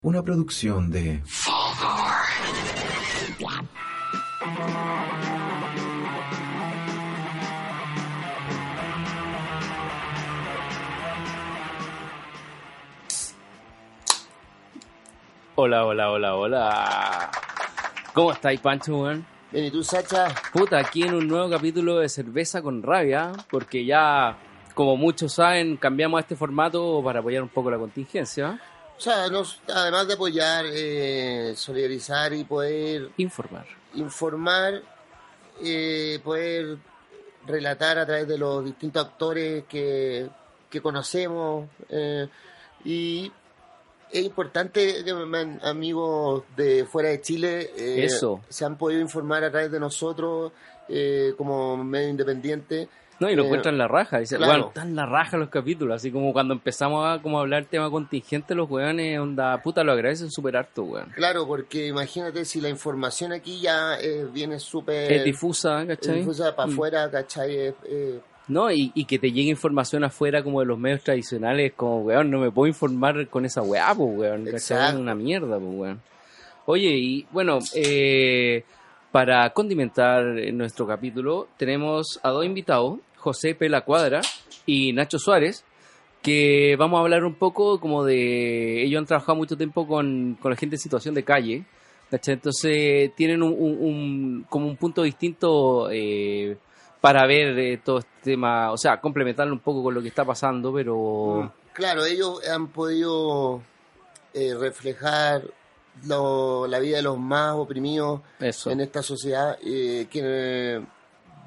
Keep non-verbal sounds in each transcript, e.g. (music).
Una producción de Hola, hola, hola, hola. ¿Cómo estáis, Pancho, weón? Bien, ¿y tú, Sacha? Puta, aquí en un nuevo capítulo de Cerveza con Rabia, porque ya, como muchos saben, cambiamos este formato para apoyar un poco la contingencia. O sea, nos- además de apoyar, eh, solidarizar y poder Informar. informar, eh, poder relatar a través de los distintos actores que, que conocemos. eh, y es importante que amigos de fuera de Chile Eso. se han podido informar a través de nosotros como medio independiente. No, y lo Eh, encuentran la raja. Dice, claro. weón, están la raja los capítulos. Así como cuando empezamos a, como a hablar tema contingente, los weones, onda, puta, lo agradecen súper harto, weón. Claro, porque imagínate si la información aquí ya eh, viene súper Es difusa, es ¿cachai? difusa para Mm. afuera, ¿cachai? Eh, No, y, y que te llegue información afuera como de los medios tradicionales, como, weón, no me puedo informar con esa weá, pues, weón, ¿cachai? Es una mierda, pues, weón. Oye, y bueno, eh, para condimentar nuestro capítulo, tenemos a dos invitados, José Pela Cuadra y Nacho Suárez, que vamos a hablar un poco como de... Ellos han trabajado mucho tiempo con, con la gente en situación de calle, ¿cachai? Entonces tienen un, un- un- como un punto distinto eh, para ver eh, todo este tema, o sea, complementarlo un poco con lo que está pasando, pero... claro, ellos han podido eh, reflejar lo- la vida de los más oprimidos Eso. en esta sociedad, eh, que eh,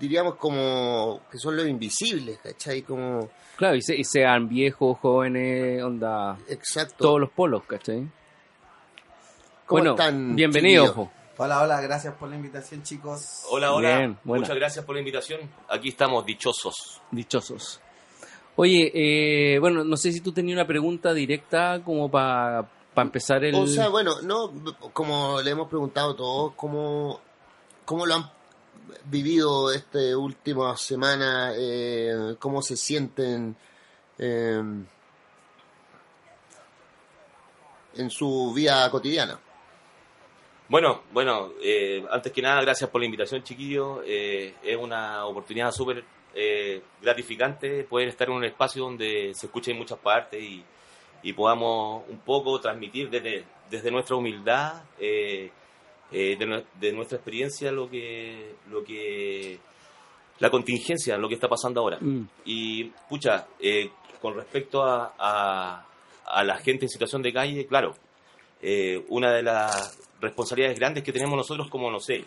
diríamos como que son los invisibles, ¿cachai? Como, Claro, y, se- y sean viejos, jóvenes, onda... exacto. Todos los polos, ¿cachai? ¿Cómo bueno, están, bienvenido. chiquillos? po. Hola, hola, gracias por la invitación, chicos. Hola, hola. Bien. Muchas gracias por la invitación. Aquí estamos dichosos. Dichosos. Oye, eh, bueno, no sé si tú tenías una pregunta directa como para empezar el... O sea, bueno, no, como le hemos preguntado a todos, ¿cómo, cómo lo han vivido esta última semana? Eh, ¿Cómo se sienten eh, en su vida cotidiana? Bueno, bueno, eh, antes que nada, gracias por la invitación, chiquillos. Eh, es una oportunidad súper gratificante poder estar en un espacio donde se escuche en muchas partes y, y podamos un poco transmitir desde, desde nuestra humildad, eh, de, de nuestra experiencia, lo que, lo que la contingencia, lo que está pasando ahora. Mm, Y, pucha, eh, con respecto a, a, a la gente en situación de calle, claro, eh, una de las responsabilidades grandes que tenemos nosotros como, no sé,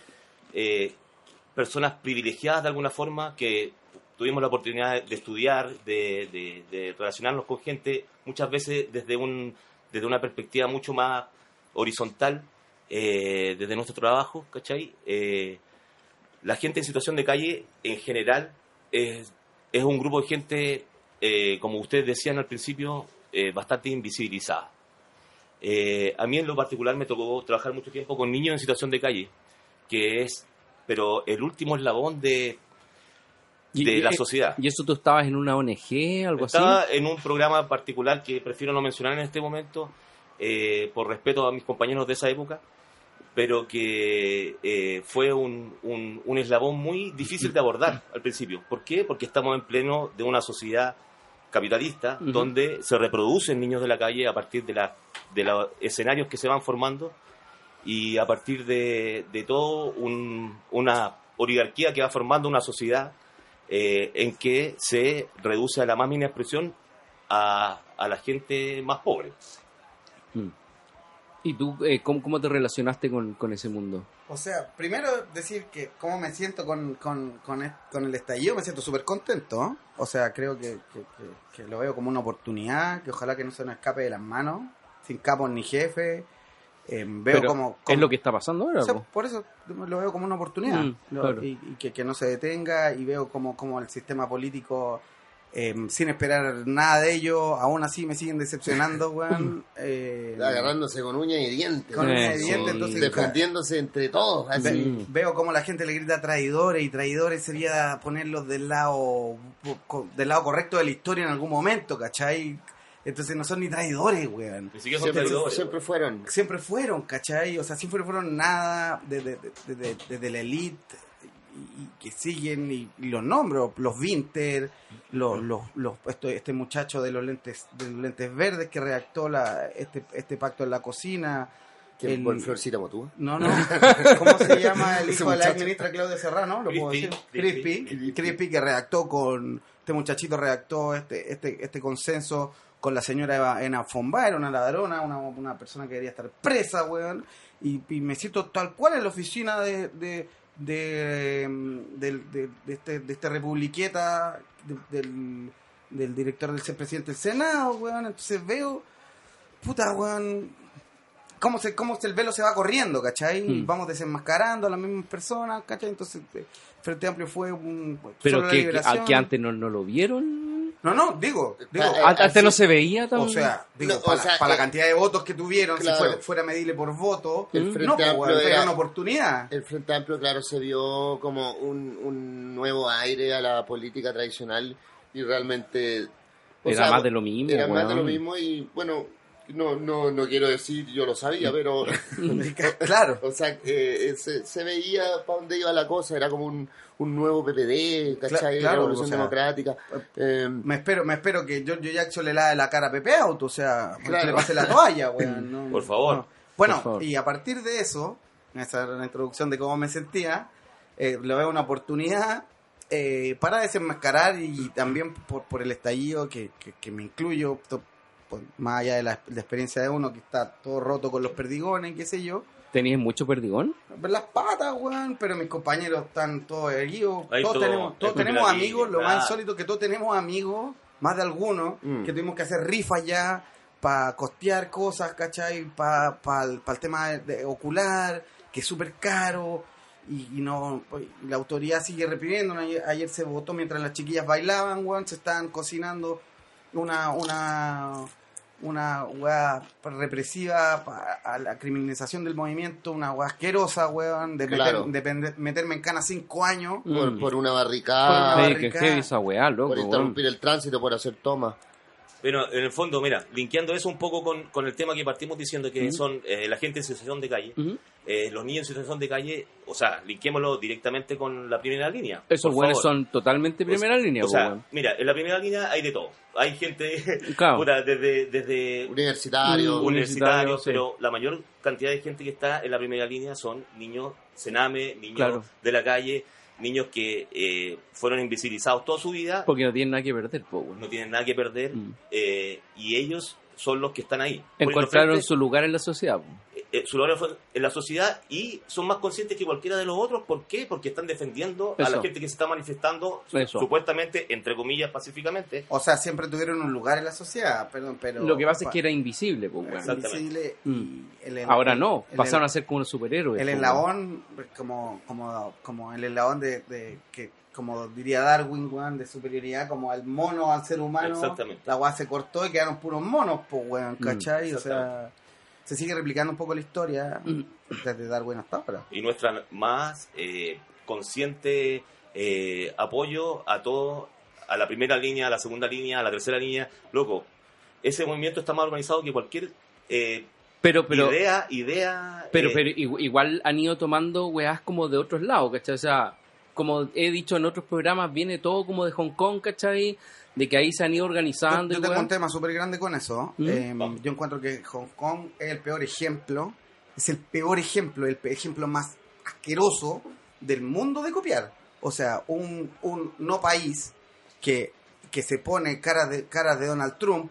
personas privilegiadas de alguna forma que tuvimos la oportunidad de estudiar, de, de- de relacionarnos con gente, muchas veces desde, un, desde una perspectiva mucho más horizontal, eh, desde nuestro trabajo, ¿cachai? Eh, la gente en situación de calle, en general, es, es un grupo de gente, eh, como ustedes decían al principio, eh, bastante invisibilizada. Eh, a mí en lo particular me tocó trabajar mucho tiempo con niños en situación de calle, que es, pero el último eslabón de, de y- la eh, sociedad. ¿Y eso tú estabas en una ONG, algo Estaba así? en un programa particular que prefiero no mencionar en este momento, eh, por respeto a mis compañeros de esa época, pero que eh, fue un, un- un eslabón muy difícil de abordar al principio. ¿Por qué? Porque estamos en pleno de una sociedad capitalista Ujú. donde se reproducen niños de la calle a partir de, la, de los escenarios que se van formando y a partir de, de todo un- una oligarquía que va formando una sociedad eh, en que se reduce a la más mínima expresión a, a la gente más pobre. Mm. ¿Y tú eh, ¿cómo, cómo te relacionaste con, con ese mundo? O sea, primero decir que cómo me siento con, con, con, con el estallido, me siento súper contento. O sea, creo que, que- que- que lo veo como una oportunidad, que ojalá que no se nos escape de las manos, sin capos ni jefes, eh, veo Pero como, es lo que está pasando ahora. o sea, por eso lo veo como una oportunidad Mm, claro. y, y que, que no se detenga y veo como, como el sistema político eh, sin esperar nada de ello aún así me siguen decepcionando (laughs) weón eh, Agarrándose con uñas y dientes. con entonces defendiéndose entre todos. Ve- Así. Veo como la gente le grita traidores y traidores sería ponerlos del lado del lado correcto de la historia en algún momento, ¿cachai? Entonces no son ni traidores, weón. Ni siquiera son Siempre, traidores. siempre fueron. Siempre fueron, ¿cachai? O sea, siempre fueron nada desde de, de- la elite y, que siguen y, y los nombro, los Vinter, los, los, los- esto- este muchacho de los lentes de los lentes verdes que redactó la, este, este pacto en la cocina. Que el- por Florcita Motúa. no, no. (laughs) ¿Cómo se llama el hijo de la ex ministra Claudia Serrano? Lo puedo Crispy, decir. Crispy. Crispy. Crispy. Crispy, que redactó con. Este muchachito redactó este, este, este consenso con la señora Eva, Ena Fomba, era una ladrona, una, una persona que debería estar presa, weón. Y, y me siento tal cual en la oficina de. de de, mm, del- de, de este, de este republiqueta de- del, del director del ser presidente del Senado, weón. Entonces veo, puta, weón, cómo, se, cómo se- el velo se va corriendo, ¿cachai? Mm. Vamos desenmascarando a las mismas personas, ¿cachai? Entonces, eh, Frente Amplio fue un... Pero que, que antes no, no lo vieron. No, no, digo, digo, A- Antes no se veía tan... o sea, digo, No, o para, sea, para la eh, cantidad de votos que tuvieron, claro. si fuera, fuera medible por voto, El Mm. Frente no, pues, Amplio era era- una oportunidad. El Frente Amplio, claro, se vio como un, un nuevo aire a la política tradicional y realmente... o Era más de lo mismo, Era más de lo mismo y, bueno, no, no, no quiero decir yo lo sabía, pero... (laughs) (laughs) claro. o sea, eh, se, se veía para dónde iba la cosa, era como un, un nuevo PPD, ¿cachai? claro, Revolución o sea, Democrática. Eh, Me espero, me espero que Giorgio Jackson le lave la cara a Pepe Auto, o sea, que Claro. le pase la toalla, (laughs) weón. no- Por favor. no. Bueno, Por favor. y a partir de eso, esa era la introducción de cómo me sentía, eh, le veo una oportunidad eh, para desenmascarar y también por, por el estallido que, que, que me incluyo, to- más allá de la, la experiencia de uno que está todo roto con los perdigones, qué sé yo. ¿Tenías mucho perdigón? Las patas, weón, pero mis compañeros están todos heridos. Ahí Todos todo, tenemos, todos en tenemos amigos, lo más insólito que todos tenemos amigos, más de algunos, Mm. que tuvimos que hacer rifas ya para costear cosas, ¿cachai? Para el tema de, de ocular, que es súper caro. Y, y no pues, la autoridad sigue reprimiendo. Ayer, ayer se votó mientras las chiquillas bailaban, weón, se estaban cocinando una una una weá represiva pa- a la criminalización del movimiento, una weá asquerosa, weón, de, Claro. meter- de pende- meterme en cana cinco años. por, Mm. por una Por barricada, una Sí, que barricada. heavy esa weá, loco. por weón. interrumpir el tránsito, por hacer tomas. Pero en el fondo, mira, linkeando eso un poco con, con el tema que partimos diciendo que Ujú. son eh, la gente en situación de calle, Ujú. Eh, los niños en situación de calle, o sea, linkémoslo directamente con la primera línea. Esos buenos son totalmente primera línea, O sea, weón. mira, en la primera línea hay de todo. Hay gente (laughs) Claro. desde, desde Universitario, universitarios, sí. pero la mayor cantidad de gente que está en la primera línea son niños cename, niños Claro. de la calle, niños que eh, fueron invisibilizados toda su vida, Porque no tienen nada que perder, po, weón. no tienen nada que perder, Mm. eh, y ellos son los que están ahí. Encontraron frente, su lugar en la sociedad. Eh, su lugar fue en la sociedad y son más conscientes que cualquiera de los otros. ¿Por qué? Porque están defendiendo a la gente que se está manifestando Eso. supuestamente, entre comillas, pacíficamente. O sea, siempre tuvieron un lugar en la sociedad, perdón, pero... Lo que pasa es que era invisible, weón. Exacto. invisible y Mm. el- el- Ahora no, el- pasaron a ser como los superhéroes. El po, weón. eslabón, como, como, como el eslabón de, de- que, como diría Darwin, weón, de superioridad, como al mono al ser humano, Exactamente. la weá se cortó y quedaron puros monos, pues, weón, Mm, ¿cachai? o sea, se sigue replicando un poco la historia desde Darwin hasta ahora. Y nuestra más eh, consciente eh, apoyo a todo, a la primera línea, a la segunda línea, a la tercera línea. Loco, ese movimiento está más organizado que cualquier eh, Pero, pero, idea, idea. pero, eh, pero igu- igual han ido tomando weás como de otros lados, ¿cachai? O sea, como he dicho en otros programas, viene todo como de Hong Kong, ¿cachai? De que ahí se han ido Yo, organizando. yo y tengo un tema súper grande con eso. ¿Mm? Eh, Vamos. yo encuentro que Hong Kong es el peor ejemplo, es el peor ejemplo, el ejemplo más asqueroso del mundo de copiar. O sea, un, un no país que, que se pone cara de, cara de Donald Trump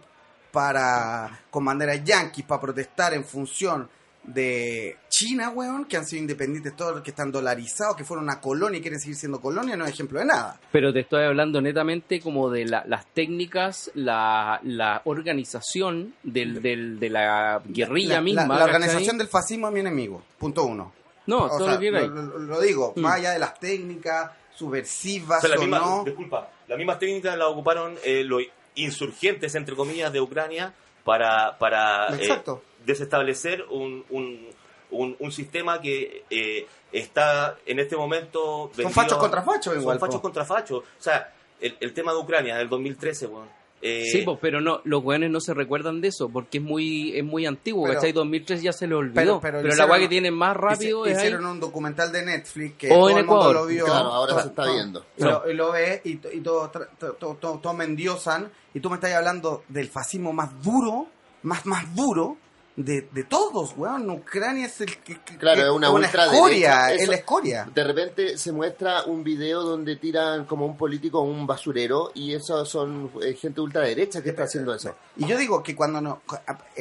para con banderas yanquis para protestar en función de China, weón, que han sido independientes todos, que están dolarizados, que fueron una colonia y quieren seguir siendo colonia, no es ejemplo de nada. Pero te estoy hablando netamente como de la- las técnicas, la, la organización del, del- de la guerrilla la, misma. la- organización del fascismo es mi enemigo, punto uno. No, O todo sea, lo que lo, lo- lo digo, Mm. más allá de las técnicas O subversivas sea, o misma, no. disculpa, las mismas técnicas las ocuparon eh, los insurgentes, entre comillas, de Ucrania para, para eh, desestablecer un, un, un, un sistema que eh, está en este momento... Son fachos contra fachos igual. Son fachos po. contra fachos. O sea, el, el tema de Ucrania del 2013, weón. eh, Sí, pues, pero no, los weones no se recuerdan de eso porque es muy, es muy antiguo, Pero- ¿cachai? 2003 ya se le olvidó. pero- Pero, pero la weá que tienen más rápido Hice- es ahí. Hicieron un documental de Netflix que O todo en el mundo lo vio. Claro, ahora todo- se está todo- viendo. y Lo, y lo ve y, y todos tra- to- to- to- todos me endiosan y tú me estás hablando del fascismo más duro, más más duro de, de todos, weón. Ucrania es el que, que- Claro, es una ultraderecha. escoria, es la escoria. De repente se muestra un video donde tiran como un político a un basurero y eso son eh, gente ultraderecha que está haciendo eso. Y yo digo que cuando no,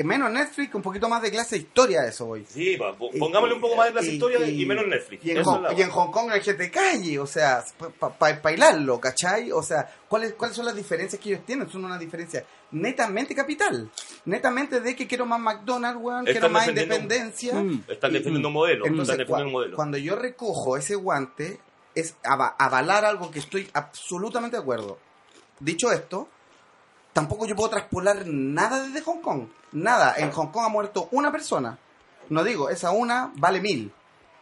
menos Netflix, un poquito más de clase de historia de eso voy. Sí, pa- pongámosle un poco más de las y- historias y, y- menos Netflix. Y en, Hong, es la- y en Hong Kong hay gente de calle, o sea, para bailarlo, ¿cachai? O sea, ¿cuáles, ¿cuáles son las diferencias que ellos tienen? Son una diferencia netamente capital. Netamente de que quiero más McDonald's, weón, quiero más independencia. Mm. Están defendiendo un modelo. Entonces, están defendiendo un cua- modelo. cuando yo recojo ese guante, es ava- avalar algo que estoy absolutamente de acuerdo. Dicho esto, tampoco yo puedo traspolar nada desde Hong Kong. Nada. En Hong Kong ha muerto una persona. No digo, esa una vale mil.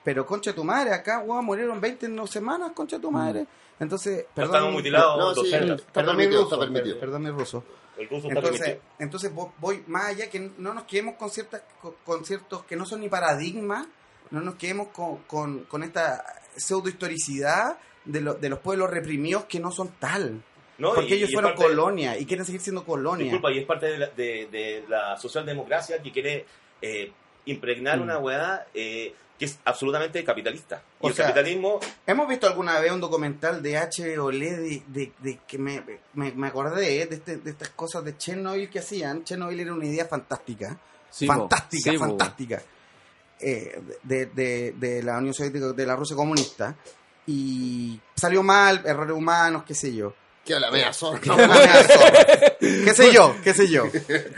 Pero concha de tu madre, acá, weón, murieron 20 en dos semanas, concha de tu madre. Entonces, perdón. mutilados No, sí, 200. está Perdón mi permitido, ruso, está permitido. perdón mi ruso. El ruso está Entonces, permitido. entonces vo- voy más allá que no nos quedemos con ciertas co- con ciertos que no son ni paradigmas, no nos quedemos con, con, con esta pseudohistoricidad de, lo- de los pueblos reprimidos que no son tal. No, porque y- ellos y fueron colonia y quieren seguir siendo colonia. Disculpa, y es parte de la, de, de la socialdemocracia que quiere eh, impregnar Mm. una weá eh, que es absolutamente capitalista. Y el capitalismo, Hemos visto alguna vez un documental de HBO de, de, de que me, me, me acordé de, este- de estas cosas de Chernobyl que hacían. Chernobyl era una idea fantástica. Sí, fantástica, Sí, fantástica. eh, de, de, de la Unión Soviética, de la Rusia comunista. Y salió mal, errores humanos, qué sé yo. Que la mea zorra. No, una mea zorra. qué sé yo, qué sé yo.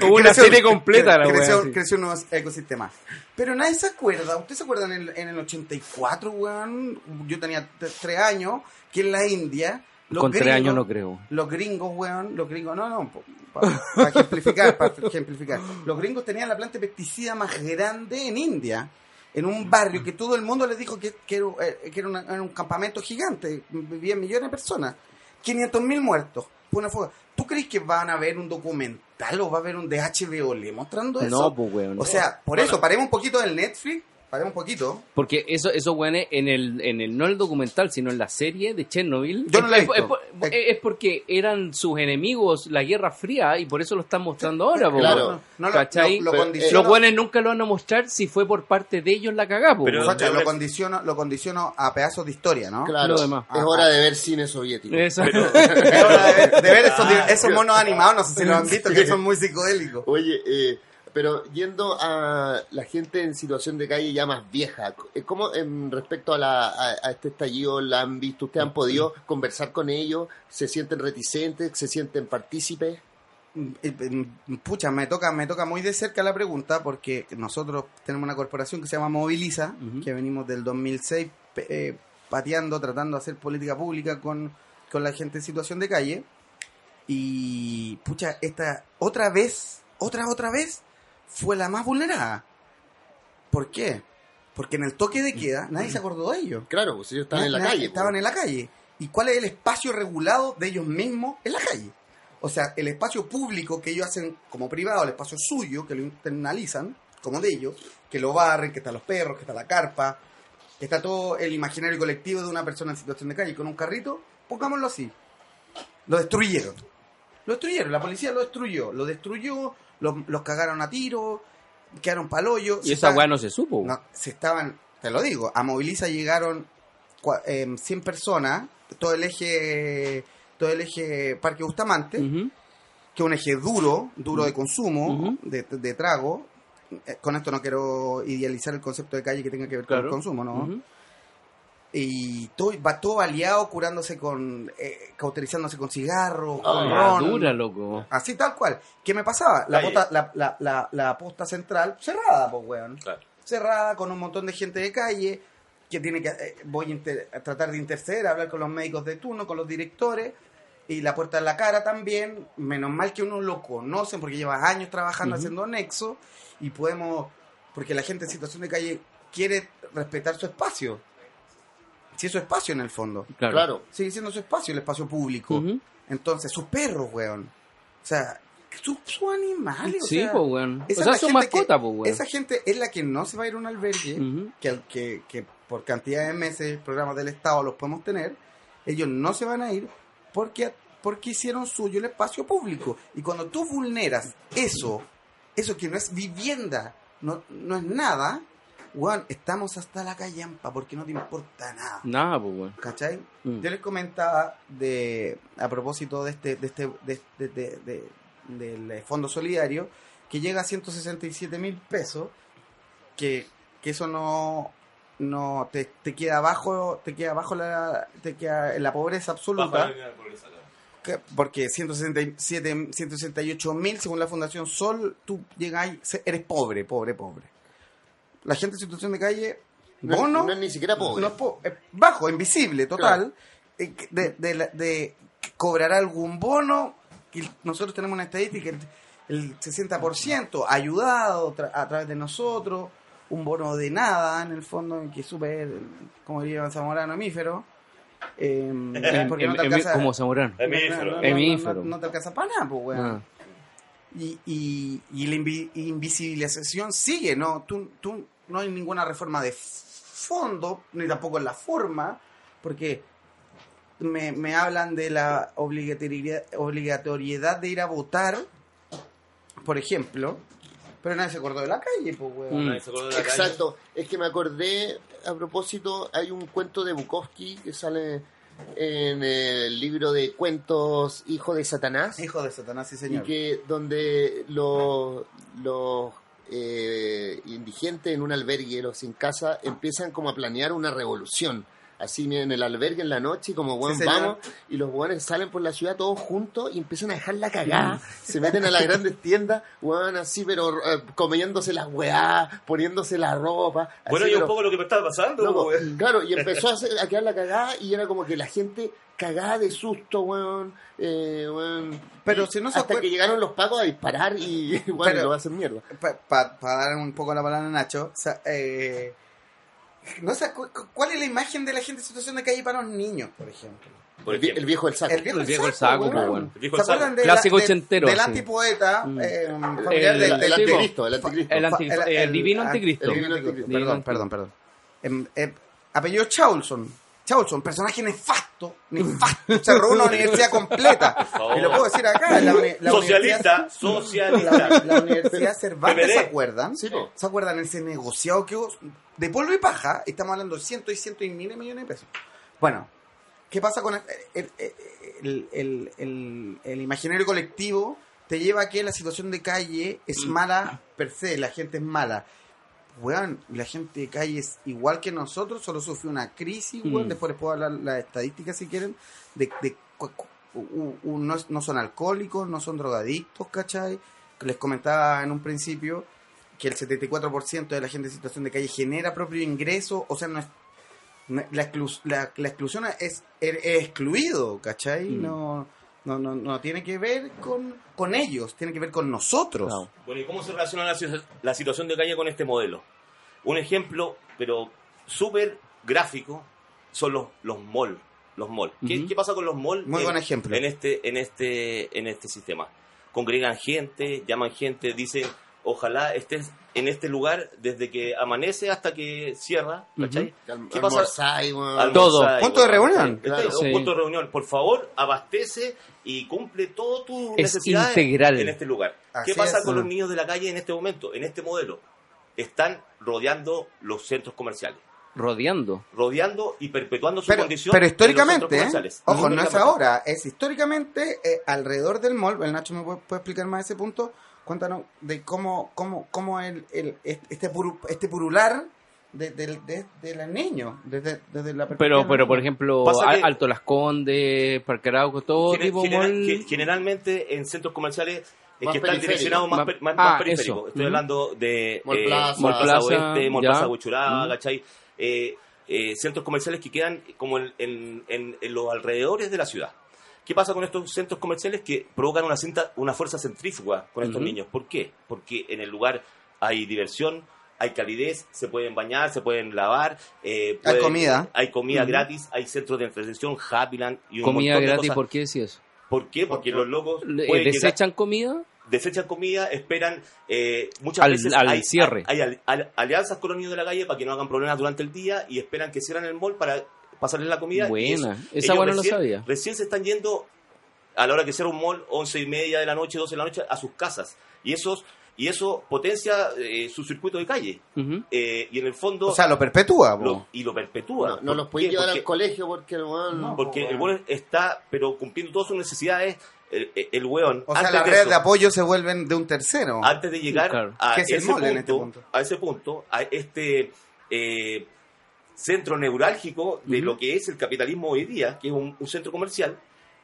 Hubo una serie completa, la creció, wea, sí. creció un nuevo ecosistema. Pero nadie se acuerda. ¿Ustedes se acuerdan en el, en el 84, weón? Yo tenía tres años, que en la India... los Con tres gringos- años no creo. Los gringos, weón, los gringos, no, no, para ejemplificar, para ejemplificar. Los gringos tenían la planta de pesticida más grande en India, en un barrio que todo el mundo les dijo que, que era, eh, que era una- era un campamento gigante, vivían millones de personas, 500 mil muertos, por una fuga. ¿Tú crees que van a ver un documental o va a haber un de HBO le mostrando eso? No, pues, weón. O sea, por eso, paremos un poquito del Netflix, paremos un poquito. Porque eso, eso weones, en el, en el, no el documental, sino en la serie de Chernobyl. Yo no la he es, es visto. por- es porque eran sus enemigos la Guerra Fría y por eso lo están mostrando ahora, po, Claro. No, lo- ¿Cachai? lo- lo condiciono- Los buenos nunca lo van a mostrar si fue por parte de ellos la cagá, Pero-. Facha, lo condiciono, lo condiciono a pedazos de historia, ¿no? Claro, Lo demás. es hora de ver cine soviético. (laughs) Es hora de ver, de ver esos, Ah, esos monos animados, no sé si los han visto, que son muy psicodélicos. Oye, eh, pero yendo a la gente en situación de calle ya más vieja, eh, ¿cómo en respecto a, la, a, a este estallido la han visto? ¿Ustedes han podido conversar con ellos? ¿Se sienten reticentes? ¿Se sienten partícipes? Eh, eh, Pucha, me toca, me toca muy de cerca la pregunta porque nosotros tenemos una corporación que se llama Moviliza, que venimos del 2006 pe- eh, pateando, tratando de hacer política pública con, con la gente en situación de calle. Y, pucha, esta otra vez, otra, otra vez, fue la más vulnerada. ¿Por qué? Porque en el toque de queda nadie se acordó de ellos. Claro, pues ellos están en la calle. Estaban pues. en la calle. ¿Y cuál es el espacio regulado de ellos mismos en la calle? O sea, el espacio público que ellos hacen como privado, el espacio suyo, que lo internalizan como de ellos, que lo barren, que están los perros, que está la carpa, que está todo el imaginario colectivo de una persona en situación de calle con un carrito, pongámoslo así. Lo destruyeron. Lo destruyeron, la policía lo destruyó. Lo destruyó, los, los cagaron a tiro, quedaron palollos. Y esa weá no se supo. No, se estaban, te lo digo, a Moviliza llegaron cua- em, 100 personas, todo el eje todo el eje Parque Bustamante, que es un eje duro, duro de consumo, de, de trago, eh, con esto no quiero idealizar el concepto de calle que tenga que ver con el consumo, ¿no? Y todo, va todo baleado, curándose con, eh, cauterizándose con cigarros, Ah, con ron. dura, loco. Así tal cual. ¿Qué me pasaba? La, posta- la, la, la, la posta central cerrada, pues, weón. Claro. Cerrada con un montón de gente de calle que tiene que... eh, voy a, inter- a tratar de interceder, hablar con los médicos de turno, con los directores. Y la puerta en la cara también. Menos mal que uno lo conoce porque lleva años trabajando haciendo nexo. Y podemos... Porque la gente en situación de calle quiere respetar su espacio. Si es su espacio en el fondo. Claro. Claro. Sigue siendo su espacio, el espacio público. Entonces, sus perros, weón. O sea, sus sus animales. o Sí, sea, pues, weón. O esa es sea, gente que- mascotas, pues, weón. Esa gente es la que no se va a ir a un albergue, Ujú. que, que, que por cantidad de meses, programas del Estado los podemos tener. Ellos no se van a ir porque, porque hicieron suyo el espacio público. Y cuando tú vulneras eso, eso que no es vivienda, no, no es nada, weón, estamos hasta la callampa porque no te importa nada. Nada, pues, weón. ¿Cachai? Mm. Yo les comentaba de a propósito de este de este de, de- de- de- del fondo solidario que llega a 167 mil pesos que, que eso no no te, te queda abajo te queda abajo la te queda en la pobreza absoluta que- porque 167 168 mil según la fundación Sol tú llegas ahí, se- eres pobre pobre pobre la gente en situación de calle No, bono no es ni siquiera pobre. no es po- es bajo, invisible, total. eh, De, de, cobrar algún bono. Y nosotros tenemos una estadística, el, el 60% ayudado tra- a través de nosotros. Un bono de nada, en el fondo, que es súper, como diría Zamorano, hemífero. eh, (laughs) porque no te alcanza- como Zamorano. Hemífero. no, te alcanza para nada, pues, weón. Ah. Y, y, y la invi- invisibilización sigue, ¿no? Tú, tú, no hay ninguna reforma de fondo, ni tampoco en la forma, porque me, me hablan de la obligatoriedad, obligatoriedad de ir a votar, por ejemplo, pero nadie se acordó de la calle, pues, weón. Mm. Nadie se acuerda de la calle. Exacto. Es que me acordé, a propósito, hay un cuento de Bukowski que sale en el libro de cuentos Hijo de Satanás. Hijo de Satanás, sí, y señor. que donde los, los eh, indigentes en un albergue, los sin casa, empiezan como a planear una revolución. Así en el albergue en la noche, y como bueno, vamos, y los buenos salen por la ciudad todos juntos y empiezan a dejar la cagada, se meten a las grandes tiendas, weón, así, pero eh, comiéndose las weá, poniéndose la ropa. así, Bueno, y pero- un poco lo que me estaba pasando, claro, y (laughs) empezó a, hacer- a quedar la cagada y era como que la gente cagada de susto, weón. eh, weón. Pero si no se Hasta acuer- que llegaron los pacos a disparar y, (laughs) bueno, Pero- lo va a hacer mierda. Para dar un poco la palabra a Nacho, o sea, eh, no sé, cu- cu- ¿cuál es la imagen de la gente en situación de calle para los niños, por ejemplo? Por El, vie- ejemplo. el viejo del saco. El viejo, El viejo el el saco, pues, weón. El viejo ¿Se saco. acuerdan de Clásico la- de- ochentero, del sí. antipoeta Mm. eh, familiar El- del, del anticristo, el anticristo. Divino anticristo. el divino Divino anticristo. Perdón, perdón, perdón. Em, em, apellido Chaulson. Chaulson, personaje nefasto, nefasto. Se robó una universidad completa. Y lo puedo decir acá. La, la Socialista, socialista. La, la Universidad Cervantes. ¿se acuerdan? Sí, po. ¿Se acuerdan ese negociado que hubo de polvo y paja? Estamos hablando de cientos y cientos y miles de millones de pesos. Bueno, ¿qué pasa con el, el, el- el- el- el imaginario colectivo? Te lleva a que la situación de calle es mala per se, la gente es mala. Weón, la gente de calle es igual que nosotros, solo sufrió una crisis, weón. Mm. Después les puedo hablar las estadísticas si quieren, de, de u- u- no, no son alcohólicos, no son drogadictos, ¿cachai? Les comentaba en un principio que el 74% de la gente en situación de calle genera propio ingreso, o sea, no es, no- la, exclu- la, la exclusión es, es excluido, ¿cachai? Mm. No, no, no, no tiene que ver con, con ellos, tiene que ver con nosotros. Bueno, ¿y cómo se relaciona la, la situación de calle con este modelo? Un ejemplo, pero súper gráfico, son los, los malls. Los malls. ¿Qué, qué pasa con los malls Muy en, buen ejemplo. en este, en este, en este sistema? Congregan gente, llaman gente, dicen, ojalá estés en este lugar desde que amanece hasta que cierra, ¿cachai? Al- ¿Qué pasa? Almorzar, Todo. Punto de reunión. ¿cachai? Claro. Un Sí. punto de reunión. Por favor, abastece y cumple todo tu Es necesidades integral. en este lugar. Así ¿Qué pasa es. con los Mm. niños de la calle en este momento, en este modelo? Están rodeando los centros comerciales, Rodeando. rodeando y perpetuando su Pero, condición. pero en los centros históricamente, ¿eh? comerciales. ojo, no es ahora, es históricamente eh, alrededor del mall, el Nacho me puede, puede explicar más ese punto, cuéntanos de cómo, cómo, cómo el, el, este, puru- este purular de, del- de, de los niños, desde, desde la perspectiva Pero, de pero por ejemplo, Al- que- Alto Las Condes, Parque Arauco, todo Gener- tipo general- generalmente en centros comerciales Más que están periféricos. direccionados más, Más- per- más- ah, más periféricos. Estoy hablando de Mall eh, Plaza. Mall Mall Plaza Plaza, Oeste, Mall. Plaza. ¿cachai? Eh, eh, centros comerciales que quedan como en, en- en- en los alrededores de la ciudad. ¿Qué pasa con estos centros comerciales que provocan una, cinta, una fuerza centrífuga con estos niños? ¿Por qué? Porque en el lugar hay diversión, hay calidez, se pueden bañar, se pueden lavar. eh, Hay comida. Hay comida gratis, hay centros de entretención, Happyland y un Comida montón de gratis, cosas. ¿por qué decís eso? ¿Por qué? Porque los locos llegar- ¿Desechan comida? desechan comida, esperan eh, muchas Al- veces al hay, cierre. hay, al- al- alianzas con los niños de la calle para que no hagan problemas durante el día y esperan que cierren el mall para pasarles la comida. y Buena. eso- Esa ellos buena no lo recién- sabía. Recién se están yendo a la hora que cierra un mall, once y media de la noche, 12 de la noche, a sus casas. Y, esos, y eso potencia eh, su circuito de calle. Eh, y en el fondo... O sea, lo perpetúa, lo- y lo perpetúa. No, no ¿Por los qué? llevar Porque- al colegio porque el weón- No. porque el bueno. weón está, pero cumpliendo todas sus necesidades, el, el- weón. O sea, las de redes de apoyo se vuelven de un tercero. antes de llegar Claro. a, ¿Qué es el ese mall en este punto, punto? a ese punto, a este eh, centro neurálgico de lo que es el capitalismo hoy día, que es un, un centro comercial,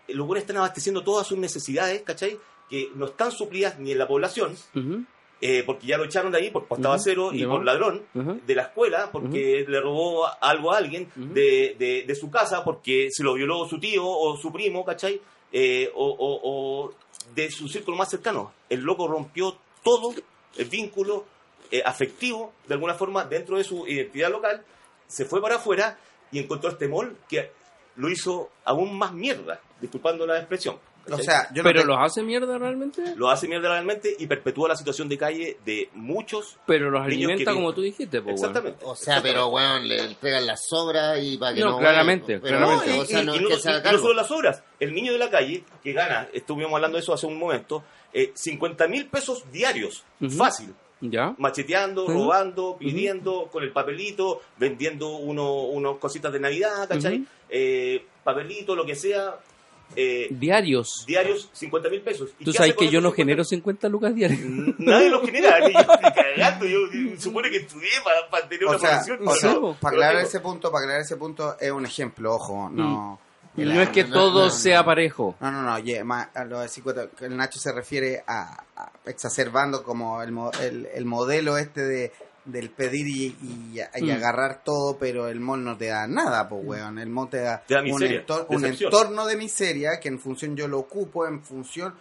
eh, los buenos están abasteciendo todas sus necesidades, ¿cachai? Que no están suplidas ni en la población, eh, porque ya lo echaron de ahí por pastaba Ujú. cero y por ladrón, de la escuela porque le robó algo a alguien, de, de- de su casa porque se lo violó su tío o su primo, ¿cachai? Eh, o, o- o de su círculo más cercano. El loco rompió todo el vínculo eh, afectivo, de alguna forma, dentro de su identidad local, se fue para afuera y encontró este mall que lo hizo aún más mierda, disculpando la expresión. Sea, yo no ¿Pero te- los hace mierda realmente? lo hace mierda realmente y perpetúa la situación de calle de muchos. Pero los Niños alimenta que como tú dijiste, pues, Exactamente. O sea, pero weón, le entregan las sobras y para que No, no. claramente, pero, claramente. O sea, no, y, es que no solo las obras. El niño de la calle, que gana, estuvimos hablando de eso hace un momento, eh, 50 mil pesos diarios, fácil. ¿Ya? Macheteando, robando, pidiendo, con el papelito, vendiendo uno, unos cositas de Navidad, ¿cachai? Eh, papelito, lo que sea. eh, Diarios. diarios, 50 mil pesos. ¿Y Tú sabes que yo no 50? genero 50 lucas diarias. Nadie lo genera, ni yo ni cagando. Yo, yo (laughs) supone que estudié para, tener una sea, profesión. o pero sea, no, para aclarar ese punto, para aclarar ese punto es un ejemplo, ojo, no. Y no es que no, todo no, no. sea parejo. No, no, no, ye- ma- a lo de 50, que el Nacho se refiere a, a exacerbando como el, mo- el, el modelo este de del pedir y, y- y Mm. agarrar todo, pero el mall no te da nada, pues, weón. El mall te da, Te da un, entor- entorno de miseria que en función yo lo ocupo, en función...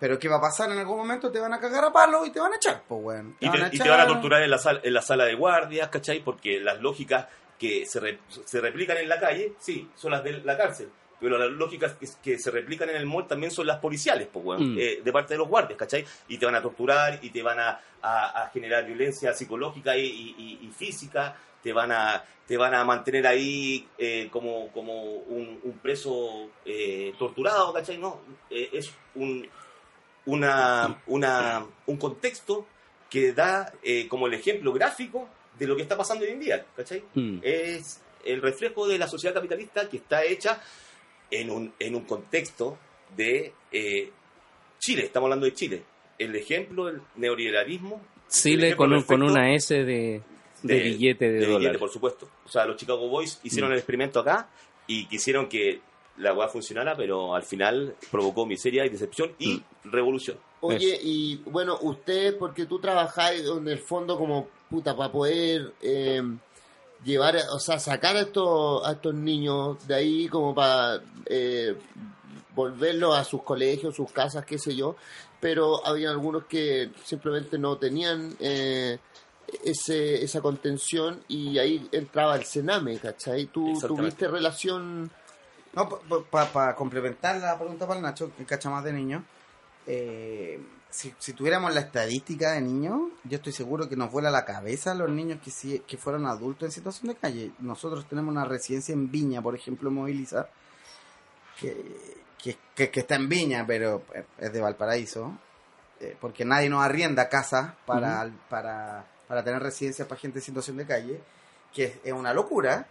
Pero ¿qué va a pasar? En algún momento te van a cagar a palo y te van a echar, pues, weón. Y te, van y te van a torturar en la, sala, en la sala de guardias, ¿cachai? Porque las lógicas que se, re- se replican en la calle, sí, son las de la cárcel. Pero las lógicas que, que se replican en el mall también son las policiales, pues, weón, Mm. eh, de parte de los guardias, ¿cachai? Y te van a torturar y te van a, a- a generar violencia psicológica y, y- y- física, te van a te van a mantener ahí eh, como, como un, un preso eh, torturado, ¿cachai? No, eh, es un, una, una, un contexto que da eh, como el ejemplo gráfico de lo que está pasando hoy en día, ¿cachai? Mm. Es el reflejo de la sociedad capitalista que está hecha en un, en un contexto de eh, Chile, estamos hablando de Chile. El ejemplo del neoliberalismo. Chile ejemplo con, un- con una S de, de, billete de, dólar. por supuesto. O sea, los Chicago Boys hicieron Mm. el experimento acá y quisieron que la weá funcionara, pero al final provocó miseria y decepción y Mm. revolución. Oye, y bueno, usted, porque tú trabajáis en el fondo como puta para poder eh, llevar, o sea, sacar a estos, a estos niños de ahí como para eh, volverlos a sus colegios, sus casas, qué sé yo, pero había algunos que simplemente no tenían eh, ese, esa contención y ahí entraba el Sename, ¿cachai? ¿Tú tuviste relación? No, para complementar la pregunta para el Nacho, que cacha más de niños, eh, si, si tuviéramos la estadística de niños, yo estoy seguro que nos vuela la cabeza los niños que, sí, que fueron adultos en situación de calle. Nosotros tenemos una residencia en Viña, por ejemplo, Moviliza, que, que, que- que está en Viña, pero es de Valparaíso, eh, porque nadie nos arrienda casas para, para, para tener residencias para gente en situación de calle, que es, es una locura,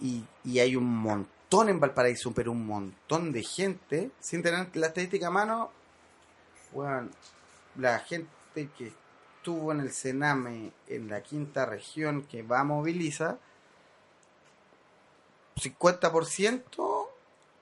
y, y hay un montón en Valparaíso, pero un montón de gente, sin tener la estadística a mano, weón, la gente que estuvo en el Sename en la quinta región que va a moviliza, 50%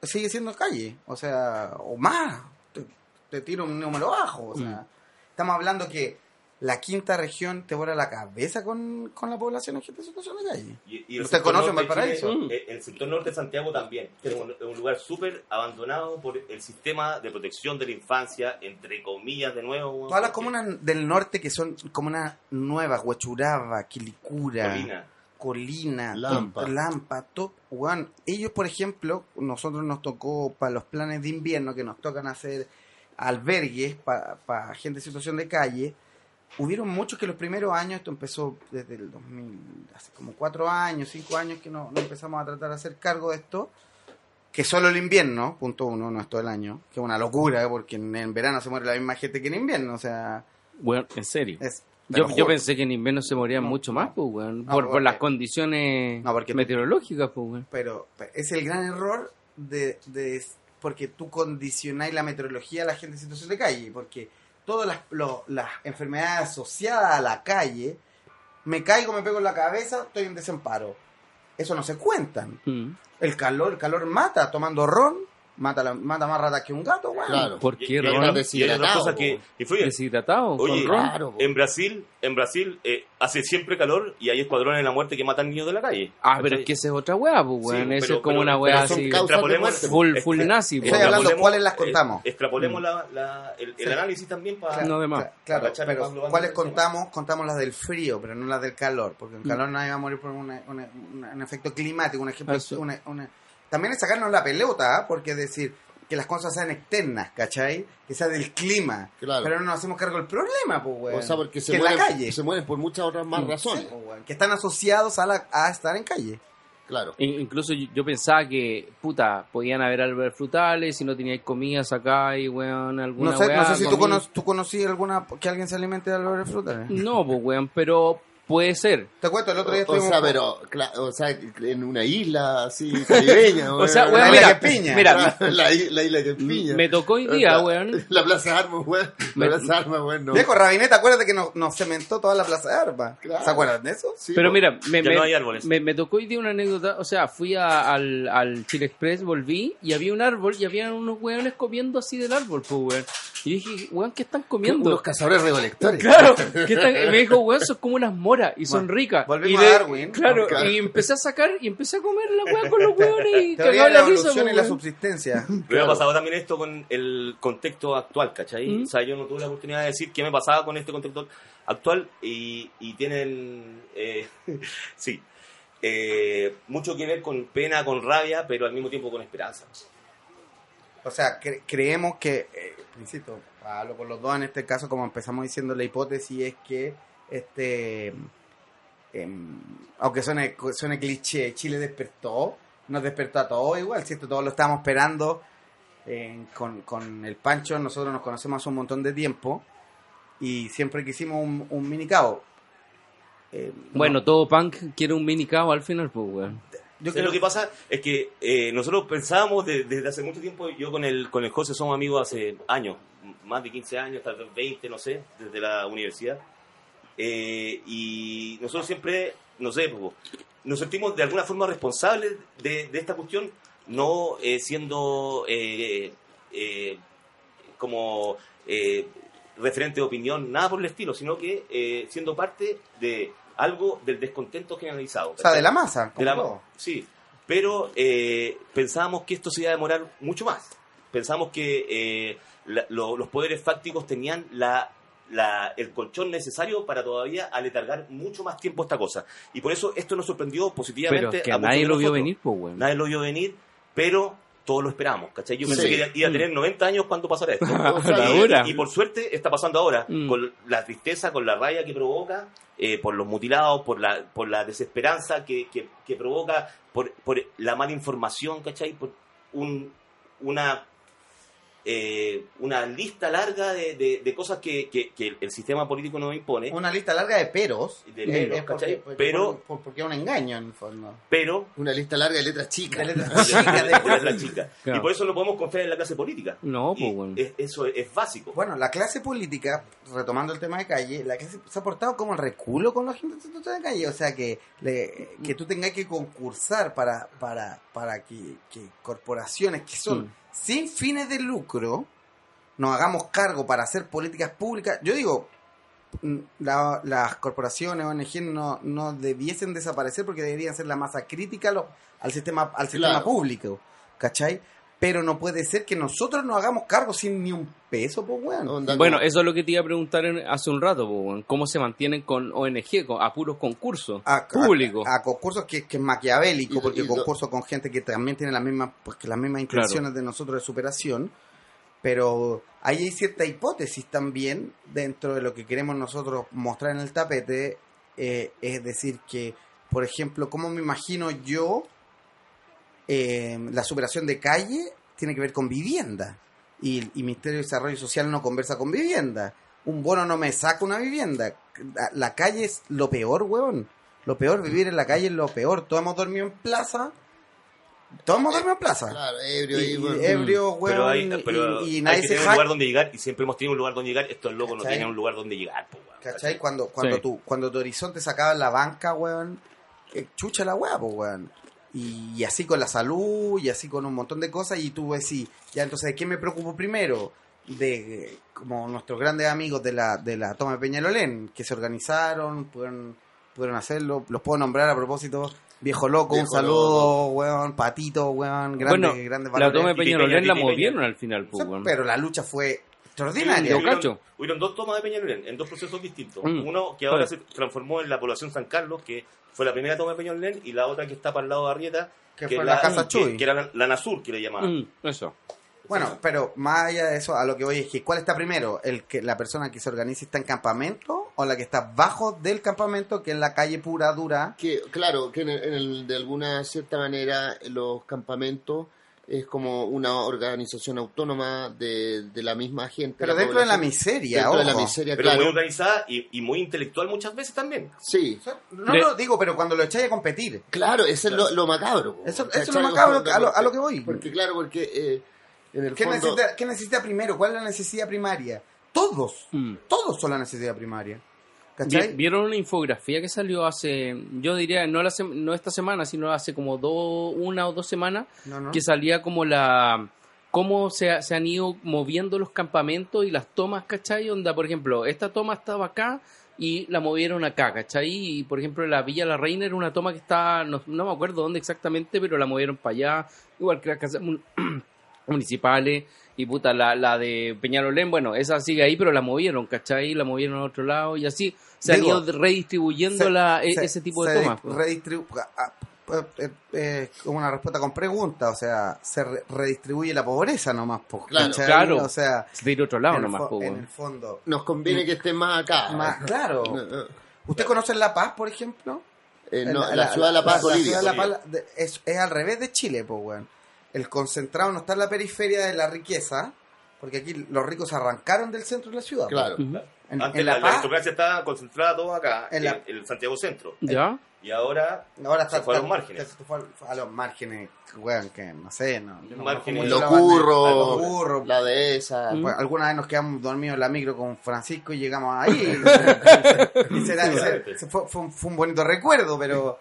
sigue siendo calle, o sea, o más, te, te tiro un número bajo, o sea, estamos hablando que la quinta región te vuela la cabeza con, con la población en gente en situación de calle. Y, ¿Usted conoce norte de Valparaíso? Chile, eh, el sector norte de Santiago también. Es un, lugar súper abandonado por el sistema de protección de la infancia, entre comillas, de nuevo. Todas las comunas del norte que son comunas nuevas, Huachuraba, Quilicura, Colina. Colina, Lampa. Lampa, to- weón, ellos, por ejemplo, nosotros nos tocó para los planes de invierno que nos tocan hacer albergues para gente en situación de calle. Hubieron muchos que los primeros años, esto empezó desde el 2000, hace como cuatro años, cinco años que no, no empezamos a tratar de hacer cargo de esto, que solo el invierno, punto uno, no es todo el año, que es una locura, ¿eh? porque en, en verano se muere la misma gente que en invierno, o sea, Weón, en serio. es... Yo, yo pensé que en invierno se morían No. mucho más, pues. No, por, las condiciones No, porque- meteorológicas, pues, pero pero es el gran error de, de- porque tú condicionáis la meteorología a la gente en situación de calle, porque todas las, lo- las enfermedades asociadas a la calle, me caigo, me pego en la cabeza, estoy en desamparo. Eso no se cuentan. Mm. El calor, el calor mata, tomando ron, mata, la- mata más ratas que un gato, weón. Claro. ¿Por Y- qué, y hay Ron? y hay otras cosas que influyen. Deshidratado, Oye, con ron. Claro, po. En Brasil, en Brasil eh, hace siempre calor y hay escuadrones de la muerte que matan niños de la calle. Ah, pero es que esa es otra weá, pues, Sí. Eso es como pero- una weá así. Extrapolemos-. Full, full nazi, Estoy pues. hablando extrapolemos- cuáles las eh, contamos. extrapolemos Mm. la- la- el, el Sí. análisis también para... No Claro, Para echarle más pero ¿cuáles contamos? Contamos las del frío, pero no las del calor, porque en Mm. calor nadie va a morir por un efecto climático, un ejemplo. Una- También es sacarnos la pelota, ¿ah? porque es decir que las cosas sean externas, ¿cachai? Que sea del clima. Claro. Pero no nos hacemos cargo del problema, pues, weón. O sea, porque se que en la mueren, calle. se mueren por muchas otras más Mm. razones. Sí, pues, que están asociados a, la- a estar en calle. Claro. In- Incluso yo, yo pensaba que, puta, podían haber árboles frutales si no teníais comidas acá y, weón, alguna No sé, weá, no sé si tú, cono tú conocí alguna que alguien se alimente de árboles frutales. No, pues, weón, pero puede ser. Te cuento, el otro día O, o estuvimos... sea, pero, o sea, en una isla así (laughs) caribeña. O sea, (laughs) La weón, isla mira, piña. mira, la, isla que piña. me tocó hoy día, La- weón. La Plaza de Armas, weón. La Me- Plaza de Armas, weón. No. Viejo Rabinete, acuérdate que nos, nos cementó toda la plaza de. Claro. ¿Se acuerdan de eso? Sí, Pero mira, me, Ya me- no hay árboles. me- me tocó hoy día una anécdota. O sea, fui a- al, al Chile Express, volví y había un árbol y había unos weones comiendo así del árbol, pues, weón. Y dije, weón, ¿qué están comiendo? Unos cazadores recolectores. Claro, ¿qué están? Y me dijo, weón, son como unas moras y son Bueno, ricas. volvemos y a Darwin. Claro, Claro. y empecé a sacar y empecé a comer la weá con los (laughs) weones y cagaba de la la risa, evolución pues, y la subsistencia. (laughs) Me ha pasado también esto con el contexto actual, ¿cachai? Mm. O sea, yo no tuve la oportunidad de decir qué me pasaba con este contexto actual y, y tienen, eh, (laughs) sí, eh, mucho que ver con pena, con rabia, pero al mismo tiempo con esperanza. O sea, cre- creemos que, eh, insisto, hablo por los dos en este caso, como empezamos diciendo, la hipótesis es que, este, em, aunque suene, suene cliché, Chile despertó, nos despertó a todos igual, ¿cierto? Todos lo estábamos esperando eh, con, con el Pancho, nosotros nos conocemos hace un montón de tiempo y siempre quisimos un, un mini cabo. Eh, Bueno, no, todo punk quiere un mini cabo al final, pues, weón. yo ¿Sabes creo lo que pasa? Es que eh, nosotros pensábamos de- desde hace mucho tiempo, yo con el, con el José somos amigos hace años, más de 15 años, tal vez 20, no sé, desde la universidad. Eh, y nosotros siempre, no sé, pues, nos sentimos de alguna forma responsables de, de esta cuestión, no eh, siendo eh, eh, como eh, referente de opinión, nada por el estilo, sino que siendo parte de algo del descontento generalizado. o sea, de la masa. De la- sí, pero pensábamos que esto se iba a demorar mucho más. Pensamos que la- lo- los poderes fácticos tenían la, la- el colchón necesario para todavía aletargar mucho más tiempo esta cosa. Y por eso esto nos sorprendió positivamente. Pero es que a nadie lo vio venir, pues, weón. Nadie lo vio venir, pero todos lo esperamos, ¿cachai? Yo pensé Sí. que iba a tener 90 años cuando pasara esto. (laughs) O sea, La y, por suerte está pasando ahora, Mm. con la tristeza, con la rabia que provoca, eh, por los mutilados, por la, por la desesperanza que, que, que provoca, por, por la mala información, ¿cachai? Por un, una eh, una lista larga de, de- de cosas que, que- que el sistema político nos impone, Una lista larga de peros. De peros, Es porque- ¿cachai? porque- Pero- por- porque es un engaño en el fondo. pero Una lista larga de letras chicas. De letras chicas, (laughs) de- de letras chicas. (laughs) Claro. Y por eso no podemos confiar en la clase política. No, pues bueno. es- eso es, es básico. Bueno, la clase política, retomando el tema de calle, la clase se ha portado como el reculo con la gente de calle. O sea, que, le- que tú tengas que concursar para, para, para que, que corporaciones que son Mm. Sin fines de lucro nos hagamos cargo para hacer políticas públicas. Yo digo, mm, la- las corporaciones, ONG no, no debiesen desaparecer porque deberían ser la masa crítica lo- al sistema, al sistema Claro. público. ¿Cachai? Pero no puede ser que nosotros nos hagamos cargo sin ni un peso, pues, weón. Bueno, eso es lo que te iba a preguntar en- hace un rato, weón. ¿cómo se mantienen con ONG, con, a puros concursos a, públicos? a, a concursos que, que es maquiavélico, Y- porque y lo- concurso con gente que también tiene las mismas, pues, que las mismas intenciones de nosotros de superación, pero ahí hay cierta hipótesis también dentro de lo que queremos nosotros mostrar en el tapete, eh, es decir, que, por ejemplo, ¿cómo me imagino yo eh, la superación de calle tiene que ver con vivienda? Y el y Ministerio de Desarrollo Social no conversa con vivienda. Un bono no me saca una vivienda. La, la calle es lo peor, weón. Lo peor, vivir en la calle es lo peor. Todos hemos dormido en plaza. Todos hemos dormido en plaza. Claro, ebrio Y, ebrio, pero hay, pero y, y hay nadie que se tener un lugar donde llegar y siempre hemos tenido un lugar donde llegar. Estos locos no tenían un lugar donde llegar. po, weón, ¿Cachai? Cuando, cuando, Sí. tu, cuando tu horizonte sacaba la banca, weón, eh, chucha la weá, pues, weón. Y, y así con la salud, y así con un montón de cosas, y tú decís, ya entonces, ¿de qué me preocupo primero? De, como nuestros grandes amigos de la, de la toma de Peñalolén, que se organizaron, pudieron, pudieron hacerlo, los puedo nombrar a propósito, Viejo Loco, Viejo un saludo, weón, Patito, weón, grandes, bueno, grandes la toma de Peñalolén Peña, la movieron al final, weón. pero la lucha fue extraordinaria. Hubieron, cacho. hubieron dos tomas de Peñalolén en dos procesos distintos. Mm. Uno que ahora se transformó en la población San Carlos, que fue la primera toma de Peñalolén, y la otra que está para el lado de Arrieta, Que fue la Casa Chuy. Que, era la, la Nasur, que le llamaban. Mm, eso. Bueno, pero más allá de eso, a lo que voy es que ¿cuál está primero? ¿El que la persona que se organiza y está en campamento o la que está bajo del campamento, que es la calle pura, dura? que claro que en el- en el- de alguna cierta manera los campamentos es como una organización autónoma de, de la misma gente Pero dentro de la miseria, dentro de la miseria Pero claro muy organizada y, y muy intelectual muchas veces también. sí No De- lo digo, pero cuando lo echáis a competir. claro eso es lo, lo macabro Eso, eso es lo macabro a lo, a lo que voy. porque claro porque eh, en el ¿Qué fondo necesita, ¿Qué necesita primero? ¿Cuál es la necesidad primaria? Todos. Mm. Todos son la necesidad primaria. ¿Vieron una infografía que salió hace, yo diría, no, la no esta semana, sino hace como dos, una o dos semanas, No, no. que salía como la cómo se, se han ido moviendo los campamentos y las tomas, ¿cachai? Onda, por ejemplo, esta toma estaba acá y la movieron acá, ¿cachai? Y por ejemplo, la Villa La Reina era una toma que está, no, no me acuerdo dónde exactamente, pero la movieron para allá, igual que las casas mun- (clears throat) municipales. Y puta, la, la de Peñalolén, bueno, esa sigue ahí, pero la movieron, ¿cachai? La movieron a otro lado y así se Digo, han ido redistribuyendo Se- la, e- se- ese tipo de tomas. pues. redistribu- ah, ah, eh, eh, como una respuesta con pregunta, o sea, se re- redistribuye la pobreza nomás, po, Claro. ¿cachai? Claro. O sea, De ir a otro lado nomás, pues, en el fondo. nos conviene que esté más acá Más, claro. No, no. ¿Usted conoce La Paz, por ejemplo? Eh, no, la, ciudad de La Paz la Bolivia ciudad de La. Paz, de- es, es al revés de Chile, pues, weón. El concentrado no está en la periferia de la riqueza, porque aquí los ricos arrancaron del centro de la ciudad. claro. En, Antes en la, La la Paz, aristocracia estaba concentrada todo acá, En la- el Santiago Centro. ¿Ya? Y ahora ahora está, se fue a los márgenes. se fue a los márgenes, weón, que no sé, no. Márgenes. mucho los la dehesa Mm. Pues, alguna vez nos quedamos dormidos en la micro con Francisco y llegamos ahí. (laughs) y será- Seguramente. se- fue, fue un, fue un bonito recuerdo, pero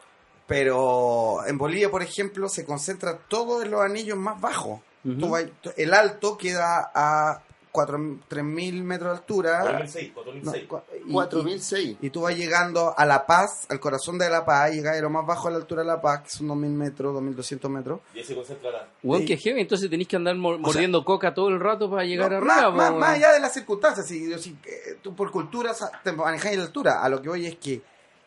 pero en Bolivia, por ejemplo, se concentra todo en los anillos más bajos. Vas- el alto queda a 3.000 metros de altura. 4006, No, 4006. cua- y- 4006 y, y tú vas llegando a La Paz, al corazón de La Paz, llegas a lo más bajo a la altura de La Paz, que son 2.000 metros, 2.200 metros. Y ahí se concentra la... Sí. que heavy, entonces tenéis que andar mor- mordiendo coca todo el rato para llegar No, arriba. más, allá de las circunstancias, si, si, eh, tú por cultura te manejas en la altura, a lo que voy es que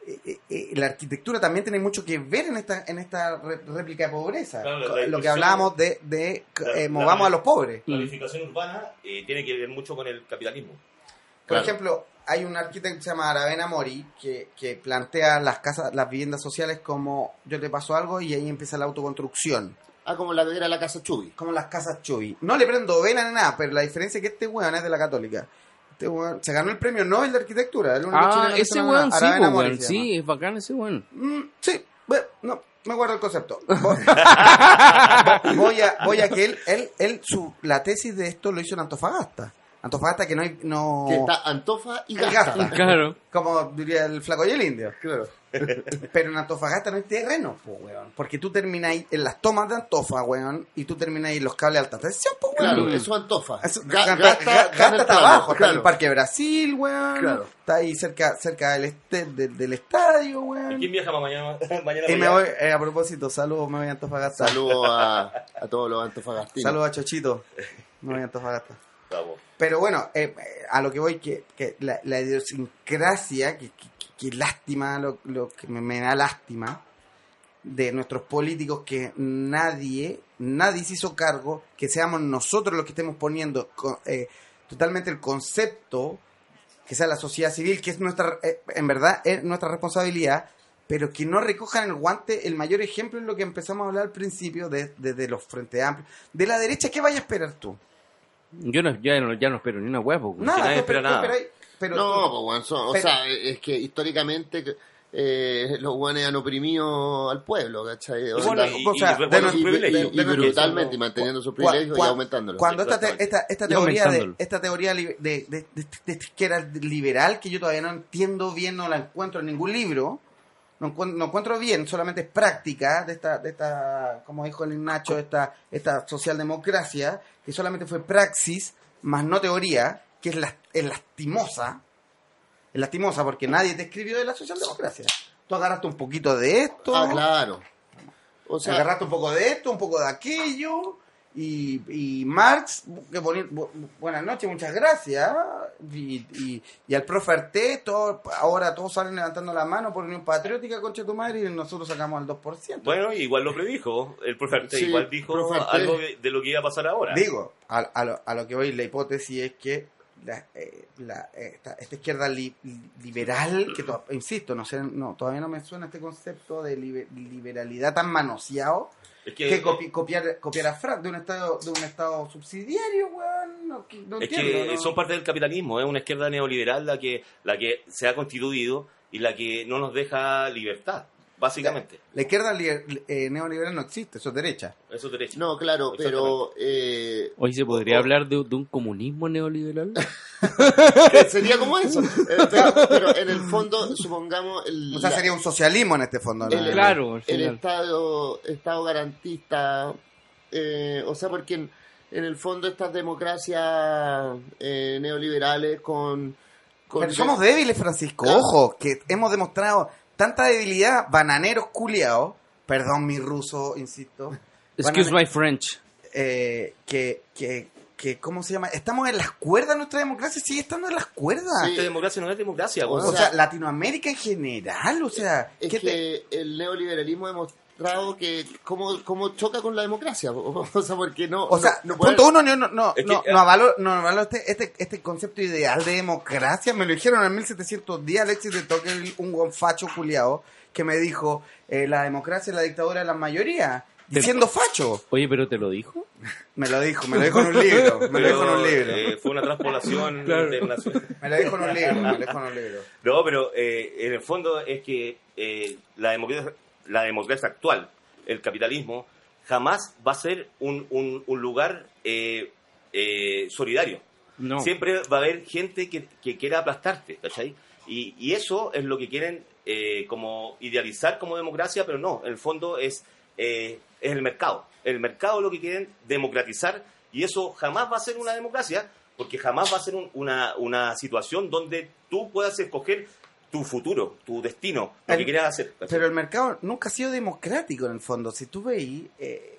eh, eh, eh, la arquitectura también tiene mucho que ver en esta en esta réplica de pobreza. Claro, la- Co- la lo que hablábamos de, de eh, la- movamos a los pobres. La edificación urbana eh, tiene que ver mucho con el capitalismo. Por Claro. ejemplo, hay un arquitecto que se llama Aravena Mori que, que plantea las casas, las viviendas sociales como yo te paso algo y ahí empieza la autoconstrucción. Ah, como la que era la casa Chubi. como las casas Chuy. No le prendo vela ni nada, pero la diferencia es que este weón es de la católica. Este weón se ganó el premio Nobel de Arquitectura. el único Ah, chileno que se ese weón sí, Mori weón. Sí, es bacán ese weón. Mm, sí, bueno, no, me guardo el concepto. (laughs) Voy, voy a, voy a que él, él, él su, la tesis de esto lo hizo en Antofagasta. Antofagasta que no hay, no... Que está Antofa y Y Gasta. Gasta. Claro. Como diría el flaco y el indio. Claro. Pero en Antofagasta no hay terreno, po, weón. Porque tú termináis en las tomas de Antofa, weón, y tú termináis en los cables de alta tensión, po, weón. Claro, eso es Antofa. Eso- Ga- Gasta, Gasta, Gasta está en el está abajo, en el claro. Parque Brasil, weón. Claro. Está ahí cerca, cerca del, este, del, del estadio, weón. ¿Quién viaja para mañana? (laughs) mañana Y para me voy, eh, a propósito, saludos, me voy a Antofagasta. Saludos a, (laughs) a todos los antofagastinos. Saludos a Chochito, me voy a Antofagasta. Bravo. Pero bueno, eh, eh, a lo que voy, que, que la, la idiosincrasia, que, que, que lástima, lo, lo que me, me da lástima, de nuestros políticos que nadie, nadie se hizo cargo, que seamos nosotros los que estemos poniendo eh, totalmente el concepto, que sea la sociedad civil, que es nuestra, eh, en verdad, es nuestra responsabilidad, pero que no recojan el guante, el mayor ejemplo es lo que empezamos a hablar al principio, de, de, de los frentes amplios. De la derecha, ¿qué vaya a esperar tú? Yo no, ya, no, ya no espero ni una huevo. Nada, nadie tú espera tú nada. Pero no, tú- pues, weón, son- o sea, es que históricamente eh, los guanes han oprimido al pueblo, ¿cachai? O bueno, sea, y- bueno, brutalmente, y manteniendo sus privilegios y aumentándolos. Cuando esta, te- esta, esta teoría de esta teoría de, de, de, de esta izquierda liberal que yo todavía no entiendo bien, no la encuentro en ningún libro, no encuentro, no encuentro bien, solamente es práctica de esta, de esta, como dijo el Nacho, esta, esta socialdemocracia, que solamente fue praxis, más no teoría, que es, la, es lastimosa, es lastimosa porque nadie te escribió de la socialdemocracia. Tú agarraste un poquito de esto, Ah, claro. O sea, agarraste un poco de esto, un poco de aquello. Y, y Marx, que boni- bu- buenas noches, muchas gracias. Y, y, y al profe Arte, todo- ahora todos salen levantando la mano por Unión Patriótica, concha tu madre, y nosotros sacamos el 2%. Bueno, igual lo predijo. El profe Arte Sí, igual dijo profe Arte. algo de, de lo que iba a pasar ahora. Digo, a, a lo, a lo que voy, la hipótesis es que la, eh, la- esta, esta izquierda li- liberal, que to- insisto, no sé, no, todavía no me suena este concepto de libe- liberalidad tan manoseado. es que, que copi- copiar copiar a Frank de un estado de un estado subsidiario weón no, es entiendo, que ¿no? son parte del capitalismo. Es una izquierda neoliberal la que, la que se ha constituido y la que no nos deja libertad, básicamente. la izquierda li- eh, neoliberal no existe eso es derecha Eso es derecho. no, claro, pero eh, Hoy se podría o- hablar de, de un comunismo neoliberal. (laughs) sería como eso. Eh, pero, pero en el fondo, supongamos, el, o sea la- sería un socialismo en este fondo ¿no? el, Claro, el final. estado estado garantista eh, o sea porque en, en el fondo estas democracias eh, neoliberales con, pero somos débiles Francisco Claro. ojo que hemos demostrado tanta debilidad bananeros culiados perdón mi ruso insisto Excuse my French. eh, que que que cómo se llama estamos en las cuerdas nuestra democracia sigue estando en las cuerdas Sí. Esta democracia no es democracia. O o sea, sea, Latinoamérica en general, o sea, es ¿qué que te- el neoliberalismo ha demostrado que cómo, cómo choca con la democracia (laughs) o sea porque no O sea, no, no puede- punto uno, no, no, no, Es que, no, no avaló, no avaló este, este, este concepto ideal de democracia. Me lo dijeron en 1710, Alexis de Tocqueville, un gonfacho culiao, que me dijo, eh, la democracia es la dictadura de la mayoría. Diciendo facho. Oye, pero te lo dijo. Me lo dijo, me lo dijo en un libro. Me lo dijo en un Pero, libro. eh, fue una transpolación (laughs) Claro. internacional. Me lo dijo en un libro, me lo dijo en un libro. No, pero eh, en el fondo es que eh, la, democracia, la democracia actual, el capitalismo, jamás va a ser un, un- un lugar eh, eh, solidario. No. Siempre va a haber gente que, que quiera aplastarte, ¿cachai? Y, y eso es lo que quieren eh, como idealizar como democracia, pero no, en el fondo es, es el mercado. El mercado es lo que quieren democratizar y eso jamás va a ser una democracia porque jamás va a ser un- una, una situación donde tú puedas escoger tu futuro, tu destino, lo El- que quieras hacer. ¿cachai? Pero el mercado nunca ha sido democrático en el fondo. Si tú veis, eh,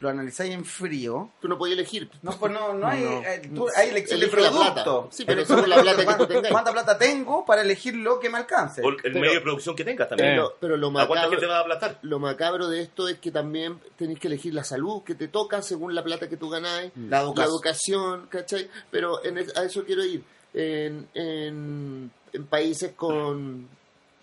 lo analizáis en frío, tú no podías elegir No, pues no, no (laughs) hay, No. eh, tú- hay elección de producto. plata. Sí, pero es la plata que tú tengas. ¿Cuánta plata tengo para elegir lo que me alcance? O el pero- medio de producción que tengas también. pero, pero lo ¿A cuánta gente macabro va a aplastar? lo macabro de esto es que también tenéis que elegir la salud que te toca según la plata que tú ganáis, La la educación. educación, ¿cachai? Pero en es- a eso quiero ir. En, en, en países con,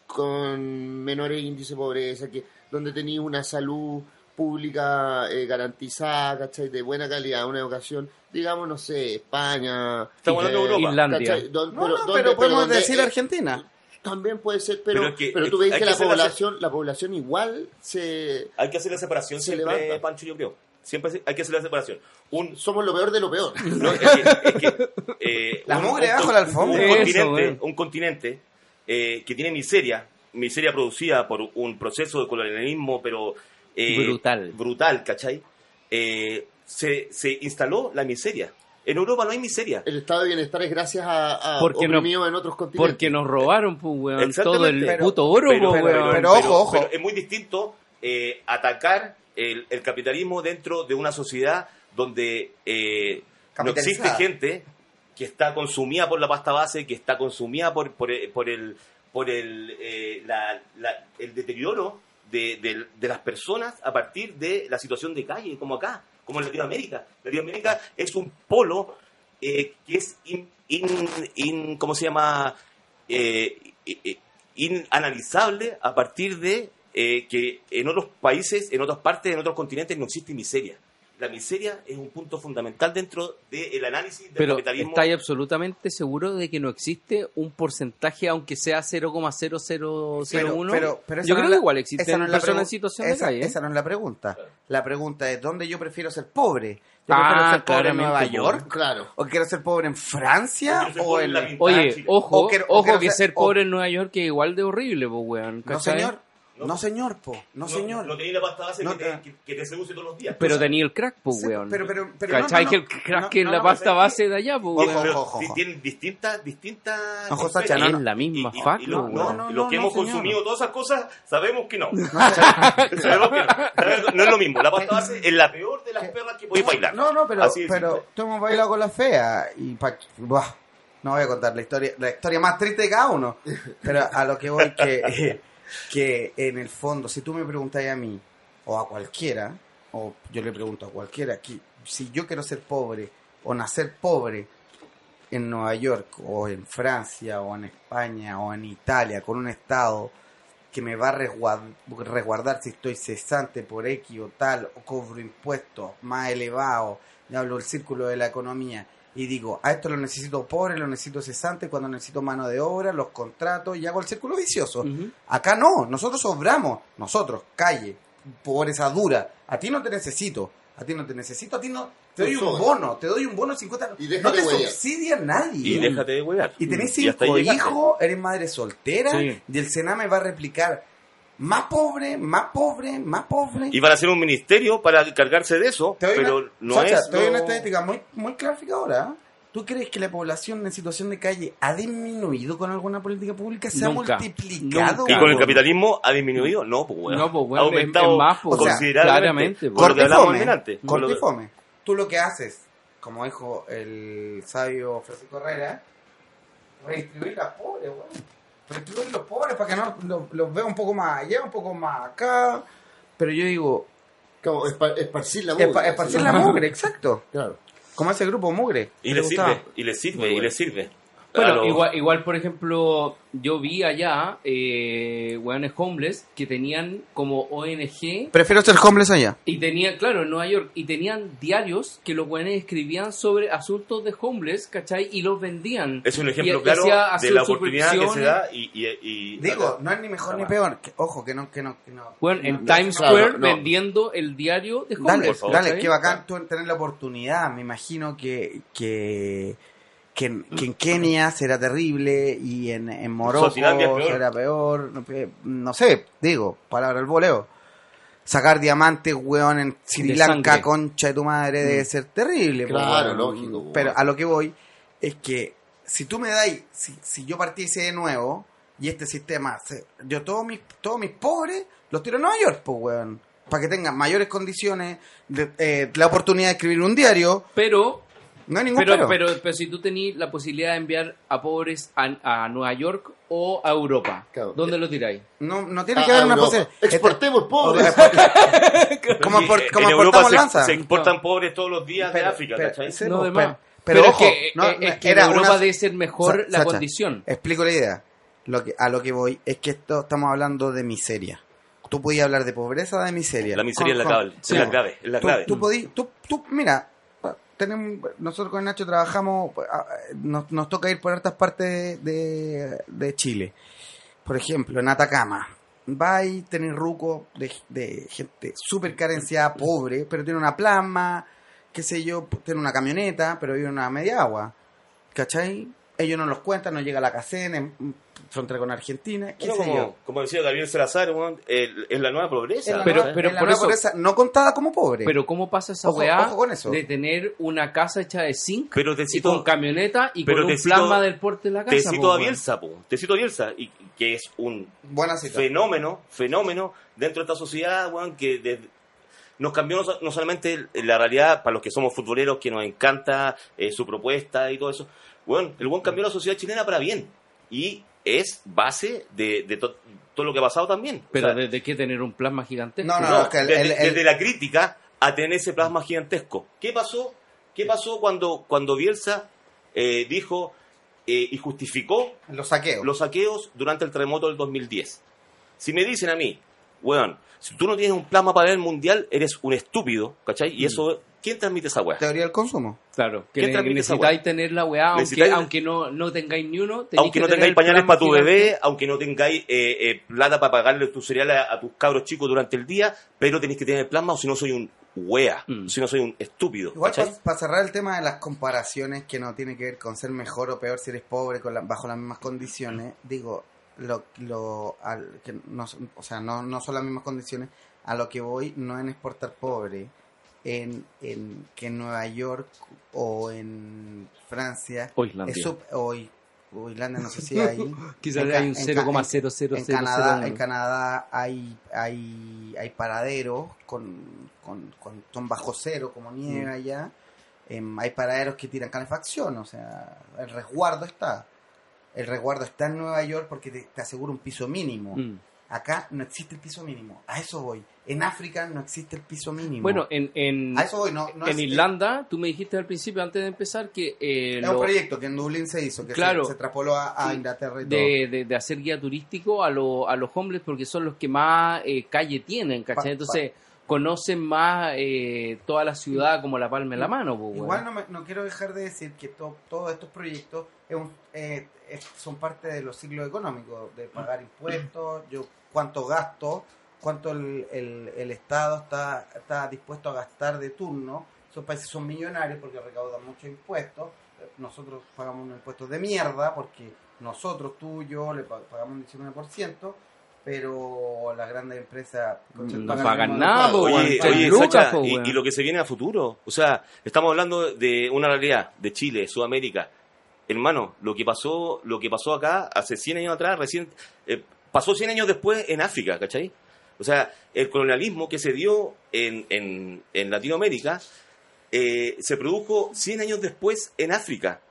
con menores índices de pobreza, que donde tenéis una salud pública eh, garantizada, ¿cachai? De buena calidad, una educación, digamos, no sé, España. Estamos hablando de Europa. Irlanda. ¿cachai? Don- No, no, ¿dónde- pero podemos dónde, decir eh, Argentina. También puede ser, pero, Pero pero, es que tú ves que, que la población, la población igual se Hay que hacer la separación Se siempre, levanta. Pancho, yo creo. Siempre hay que hacer la separación. Un, somos lo peor de lo peor. (laughs) no, es que, es que, eh, La un- mugre un- bajo la alfombra. Un Eso, continente, weón. un continente eh, que tiene miseria, miseria producida por un proceso de colonialismo, pero eh, Brutal. brutal, ¿cachai? Eh, se, se instaló la miseria. En Europa no hay miseria. El estado de bienestar es gracias a, a Porque no- en otros continentes. Porque nos robaron, pues, weón, todo el Pero- puto oro, pero, pues, pero- weón. pero ojo, ojo. pero es muy distinto eh, atacar el, el capitalismo dentro de una sociedad donde eh, no existe gente que está consumida por la pasta base, que está consumida por, por, el- por el, por el, eh, la- la- el deterioro de, de- de las personas a partir de la situación de calle, como acá, como en Latinoamérica. Latinoamérica es un polo eh, que es in, in- in- ¿cómo se llama? Eh, inanalizable a partir de eh, que en otros países, en otras partes, en otros continentes no existe miseria. La miseria es un punto fundamental dentro del análisis del Pero capitalismo. ¿estáis absolutamente seguro de que no existe un porcentaje, aunque sea 0,0001? Pero- pero esa Yo no creo que igual existen no personas en situación esa, de calle. ¿eh? esa no es la pregunta. La pregunta es, ¿dónde yo prefiero ser pobre? ¿Yo Ah, prefiero ser pobre en Nueva. York? Claro. ¿O quiero ser pobre en Francia? ¿O en... la. Oye, ojo, O quiero- ojo quiero que ser- ser o- pobre en Nueva York es igual de horrible, pues, weón. No, señor. No, No, señor, po. No, señor. No, tenía la pasta base No que, te- te, que, que te seduce todos los días. Pero tenía el crack, pues, Sí, weón. pero- pero- pero no, ¿Cachai? no, que el no. crack No, que es no, la no, pasta base de allá, pues, Ojo, weón. ojo, ojo. Tienen distintas, distintas Ojo, esferas. Sacha, no, Es no. la misma Y- y- fac, y lo- pues, no, weón. no, los que no, hemos señor. consumido todas esas cosas (laughs) sabemos que no. sabemos que no. No es lo mismo. La pasta base es la peor de las perras que podéis bailar. No, no, pero, pero tú hemos bailado con la fea y pa- buah, no voy a contar la historia, la historia más triste de cada uno, pero a lo que voy que, (laughs) que en el fondo, si tú me preguntas a mí o a cualquiera, o yo le pregunto a cualquiera, que si yo quiero ser pobre o nacer pobre en Nueva York o en Francia o en España o en Italia con un estado que me va a resguard- resguardar si estoy cesante por X o tal, o cobro impuestos más elevados, ya hablo del círculo de la economía, y digo, a esto lo necesito pobre, lo necesito cesante, cuando necesito mano de obra, los contratos, y hago el círculo vicioso. Acá no, nosotros sobramos, nosotros, calle, pobreza dura, a ti no te necesito, a ti no te necesito, a ti no, te doy un bono, te doy un bono de 50, Y no te huellar. subsidia nadie. Y déjate de huear. Y tenés cinco hijos, eres madre soltera, Sí. y el Sename va a replicar más pobre, más pobre, más pobre. Y van a hacer un ministerio para encargarse de eso, pero una, no Sacha, es... te doy una estadística muy, muy clarificadora. ¿Tú crees que la población en situación de calle ha disminuido con alguna política pública? ¿Se Nunca. ha multiplicado? Nunca. ¿Y con el capitalismo ha disminuido? No, pues weón. No, pues, weón, ha aumentado es- es más, pues, o sea, considerablemente. claramente, pues. Cortifome. Tú lo que haces, como dijo el sabio Francisco Herrera, redistribuir a los Redistribuir a los pobres para que no los, los vea un poco más allá, un poco más acá. Pero yo digo, Como espa- esparcir la mugre. espa- esparcir la mugre, (laughs) exacto. Claro. Como ese grupo mugre. Y ¿Te le sirve, y le sirve, y le sirve. Bueno, Claro. igual, igual, por ejemplo, yo vi allá eh, weones homeless que tenían como ONG Prefiero ser homeless allá. y tenían, claro, en Nueva York, y tenían diarios que los weones escribían sobre asuntos de homeless, ¿cachai? Y los vendían. Es un ejemplo Y- claro de la oportunidad que se da y... y, y- Digo, no es ni mejor ni peor. Que- ojo, que no, que no, que no. Bueno, en no- Times claro, Square no. vendiendo el diario de Dale, homeless. favor. dale, ¿cachai? qué bacán tú tener la oportunidad. Me imagino que, que, que, en, que en Kenia será terrible y en, en Morocco peor. será peor. no, sé, digo, palabra al voleo. Sacar diamantes, weón, en Sri Lanka, concha de tu madre, debe ser terrible. po, Claro, weón. lógico, Pero weón. a lo que voy es que si tú me dais, si, si yo partiese de nuevo y este sistema, se- yo todos mis, todos mis pobres los tiro a Nueva York, pues, weón. Para que tengan mayores condiciones, de- eh, la oportunidad de escribir un diario, Pero no hay ningún Pero, pero. pero, pero si tú tenías la posibilidad de enviar a pobres a, a Nueva York o a Europa, Claro. ¿dónde lo tiráis? no, no tiene A- que haber una posibilidad. Exportemos pobres. (laughs) como por- en como Europa se, lanza. se exportan pobres todos los días de Pero- África, ¿cachai? sí, No, pues, de más. pero, pero Pero ojo, es que, no, es- es que era en Europa una- debe ser mejor Sa- la Sacha, condición. Explico la idea. Lo que, a lo que voy es que esto estamos hablando de miseria. tú podías hablar de pobreza o de miseria. La miseria es la Con- clave, es la clave, es la tú, clave. Tú, podí- tú, tú- mira, tenemos, nosotros con Nacho trabajamos, nos, nos toca ir por hartas partes de, de Chile. Por ejemplo, en Atacama. Va y tener ruco de, de gente súper carenciada, pobre, pero tiene una plasma, qué sé yo, tiene una camioneta, pero vive una media agua. ¿Cachai? Ellos no los cuentan, no llega a la casena, en frontera con Argentina, qué Bueno, sé yo. como, como decía Gabriel Salazar, es la nueva pobreza. La Pero- nueva- pero es la por nueva eso- pobreza no contada como pobre. Pero ¿cómo pasa esa Ojo- weá ojo con eso. de tener una casa hecha de zinc Pero te y cito- con camioneta y pero con te un cito- plasma del porte de la casa? Te cito po, a weón? Bielsa, po. te cito a Bielsa, y, que es un Buena cita. fenómeno, fenómeno dentro de esta sociedad, weón, que de- nos cambió no, so- no solamente la realidad para los que somos futboleros, que nos encanta eh, su propuesta y todo eso. Weón, el buen cambió la sociedad chilena para bien. Y es base de, de to- todo lo que ha pasado también. Pero O sea, ¿desde qué tener un plasma gigantesco? No, no, no, es que el- desde, el- el- desde la crítica a tener ese plasma gigantesco. ¿Qué pasó? ¿Qué pasó cuando, cuando Bielsa eh, dijo eh, y justificó Los saqueos. los saqueos durante el terremoto del 2010? Si me dicen a mí, weón, si tú no tienes un plasma para ver el mundial, eres un estúpido, ¿cachai? Mm. Y eso, ¿quién transmite esa weá? Teoría del consumo. Claro, que ¿Qué ne- transmite esa necesitáis weá? tener la weá, aunque, Necesitáis- aunque no, no tengáis ni uno. Aunque que no tengáis pañales para tu gigante. bebé, aunque no tengáis eh, eh, plata para pagarle tu cereal a, a tus cabros chicos durante el día, pero tenéis que tener el plasma o si no soy un wea, Mm. si no soy un estúpido. Igual para cerrar el tema de las comparaciones que no tiene que ver con ser mejor o peor si eres pobre con la- bajo las mismas condiciones, digo, lo, lo al- que no, o sea, no, no son las mismas condiciones, a lo que voy no en exportar pobre, en, en que en Nueva York o en Francia O Islandia. es o, o Irlanda no sé si (laughs) hay Quizás hay un en ca- 0,000001. en Canadá, en Canadá hay, hay, hay paraderos con, con, con- son bajo cero, como nieve Mm. allá. Em, hay paraderos que tiran calefacción, o sea, el resguardo está. El resguardo está en Nueva York porque te, te asegura un piso mínimo. Mm. Acá no existe el piso mínimo. A eso voy. En África no existe el piso mínimo. Bueno, en, en, a eso voy. No, no en es- Irlanda, tú me dijiste al principio, antes de empezar, que eh, Es lo- un proyecto que en Dublín se hizo, que Claro. se, se traspoló a, a. Inglaterra y todo. de, de, de hacer guía turístico a, lo- a los hombres porque son los que más eh, calle tienen, ¿cachai? Pa- Entonces conocen más eh, toda la ciudad como la palma en la mano. pues, Igual no, me- no quiero dejar de decir que to- todos estos proyectos es un- eh, es- son parte de los ciclos económicos, de pagar impuestos, yo cuánto gasto, cuánto el, el- el Estado está, está dispuesto a gastar de turno. Esos países son millonarios porque recaudan muchos impuestos. Nosotros pagamos unos impuestos de mierda porque nosotros, tú y yo, le pa- pagamos un 19%, pero las grandes empresas... No pagan nada, po, weón. Oye, Tres oye, lucas, Sacha, po, y, weón. y lo que se viene a futuro, o sea, estamos hablando de una realidad de Chile, Sudamérica. Hermano, lo que pasó, lo que pasó acá hace 100 años atrás, recién eh, pasó 100 años después en África, ¿cachai? O sea, el colonialismo que se dio en, en, en Latinoamérica eh, se produjo 100 años después en África.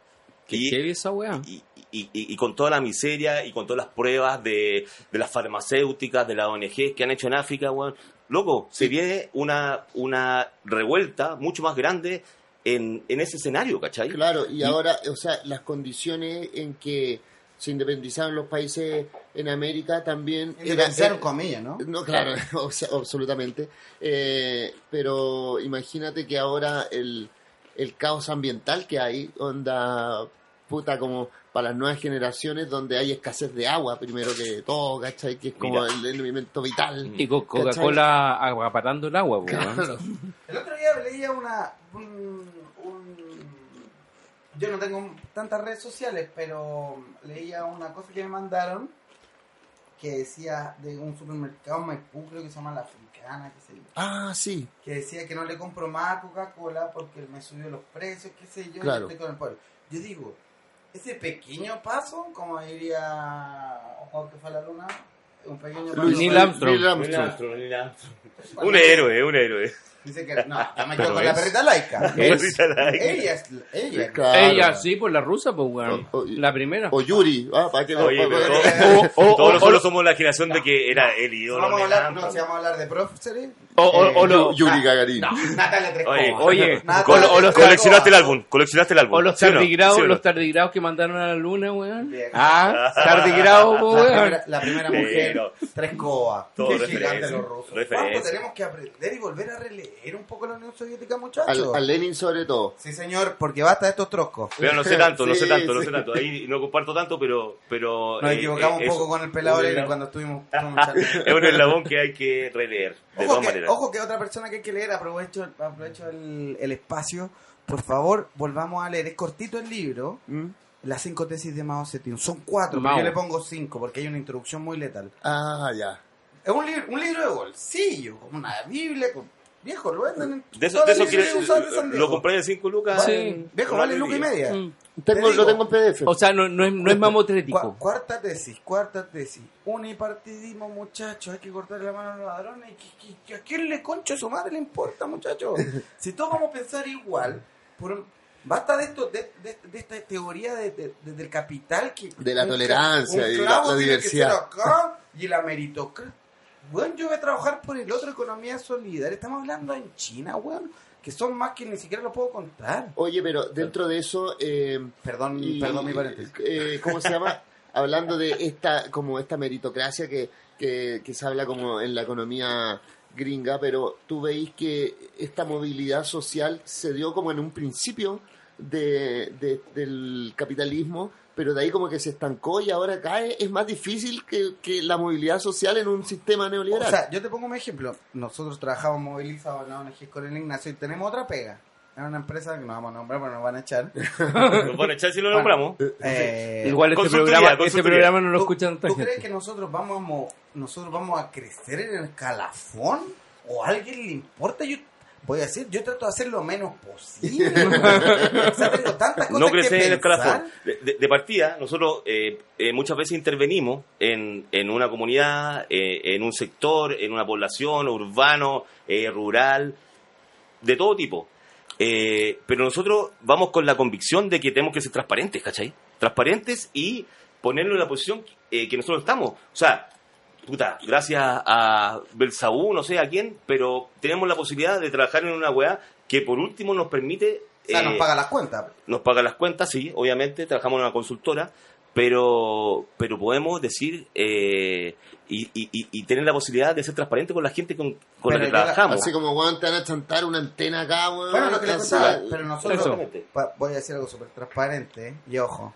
Qué Y- heavy esa weá. y, y- y- y con toda la miseria y con todas las pruebas de, de las farmacéuticas, de las ONG que han hecho en África, weón. Loco, se viene una, una revuelta mucho más grande en, en ese escenario, ¿cachai? Claro, y ahora, o sea, las condiciones en que se independizaron los países en América también... Independizaron era- comillas, ¿no? No, claro, (laughs) o sea, absolutamente. Eh, pero imagínate que ahora el, el caos ambiental que hay, onda puta como para las nuevas generaciones donde hay escasez de agua, primero que todo, ¿cachai? Que es como Mira. el elemento vital. Y con Coca-Cola aguaparando el agua. Claro. El otro día leía una. Un, un- yo no tengo tantas redes sociales, pero leía una cosa que me mandaron que decía de un supermercado Maipú, creo que se llama La Africana, qué sé yo. Ah, sí. Que decía que no le compro más a Coca-Cola porque me subió los precios, qué sé yo, y Claro. estoy con el pueblo. Yo digo, ese pequeño paso, como diría Juan que fue a la luna, un pequeño paso. Neil Armstrong. Neil Neil Armstrong. Armstrong, Neil Armstrong. Un héroe, un héroe. Dice que no, (laughs) yo me quedo (laughs) con la perrita laica. Es- Ella es ella. Claro. Ella sí, por la rusa, pues, weón. O- o- La primera. O Yuri, ah, para que Oye, pero O- o- todos nosotros somos la generación de que era el ídolo. Vamos a hablar, no, si vamos a hablar de Professor. O, o, o Eh, lo- Yuri Gagarin. (laughs) Natalia Tres Oye, Cobas. oye, Coleccionaste el álbum, coleccionaste el álbum. o los ¿sí o no? tardigrados, ¿Sí o no? los tardigrados que mandaron a la luna, weón. Ah, tardigrado, pues, La weón. primera, la primera mujer, Pero- Tres Cobas. Todo Qué gigante los rusos. referencia. ¿Cuánto tenemos que aprender y volver a releer un poco la Unión Soviética, muchachos? Al, al Lenin sobre todo. Sí, señor, porque basta de estos troscos. Pero no sé tanto, no (laughs) sé Sí, tanto, no sé tanto. Ahí no comparto tanto, pero... pero Nos eh, equivocamos eh, un es poco con el pelado Lenin cuando estuvimos... (laughs) Es un eslabón que hay que releer, de Ojo todas que, maneras. ojo que otra persona que hay que leer, aprovecho, aprovecho el, el espacio, por favor, volvamos a leer. Es cortito el libro, ¿Mm? las cinco tesis de Mao Zedong. Son cuatro, pero yo le pongo cinco porque hay una introducción muy letal. Ah, ya. Es un libro, un libro de bolsillo, como una Biblia, con- viejo, lo venden en De eso, de eso quiere- de lo compré en 5 lucas. Sí. en- Viejo, vale luca y media. Mm. Tengo, lo tengo en PDF. O sea, no, no es, no es mamotrético. Cua- cuarta tesis, cuarta tesis. Unipartidismo, muchachos. Hay que cortarle la mano a los ladrones. ¿Qué- qué- qué- ¿A quién le concho a su madre le importa, muchachos? (laughs) si todos vamos a pensar igual, por- basta de esto, de, de- de esta teoría de- de- de- del capital que De la un tolerancia un y la- diversidad. acá y la meritocracia. Bueno, yo voy a trabajar por el otro economía solidaria. Estamos hablando en China, weón, que son más que ni siquiera lo puedo contar. Oye, pero dentro de eso, eh, Perdón, y- perdón mi paréntesis. eh, ¿cómo se llama? Hablando de esta, como esta meritocracia que, que, que se habla como en la economía gringa, pero tú veis que esta movilidad social se dio como en un principio de, de- del capitalismo, pero de ahí como que se estancó y ahora cae. Es más difícil que, que la movilidad social en un sistema O neoliberal. sea, yo te pongo un ejemplo. Nosotros trabajamos movilizados en la ONG con el Ignacio y tenemos otra pega. Era una empresa que no vamos a nombrar, pero nos van a echar. (laughs) Nos van a echar si lo nombramos. Eh, Igual este programa, este programa no lo ¿tú- escucha tanta ¿Tú gente. crees que nosotros vamos, a mo- nosotros vamos a crecer en el escalafón? ¿O a alguien le importa? Yo voy a decir, yo trato de hacer lo menos posible. (laughs) o sea, tengo tantas cosas no que crecer en el escalafón. De, de- de partida, nosotros eh, eh, muchas veces intervenimos en, en una comunidad, eh, en un sector, en una población, urbano, eh, rural, de todo tipo. Pero nosotros vamos con la convicción de que tenemos que ser transparentes, ¿cachai? Transparentes y ponerlo en la posición que nosotros estamos. O sea, puta, gracias a Belsaú, no sé a quién, pero tenemos la posibilidad de trabajar en una weá que por último nos permite... O sea, nos eh, paga las cuentas. nos paga las cuentas, sí, obviamente, trabajamos en una consultora, pero, pero podemos decir eh, y, y- y- y tener la posibilidad de ser transparente con la gente con, con la que trabajamos. Así como, weón, te van a chantar una antena acá, weón. Bueno, lo que contaba, pero nosotros, voy a decir algo súper transparente, y ojo,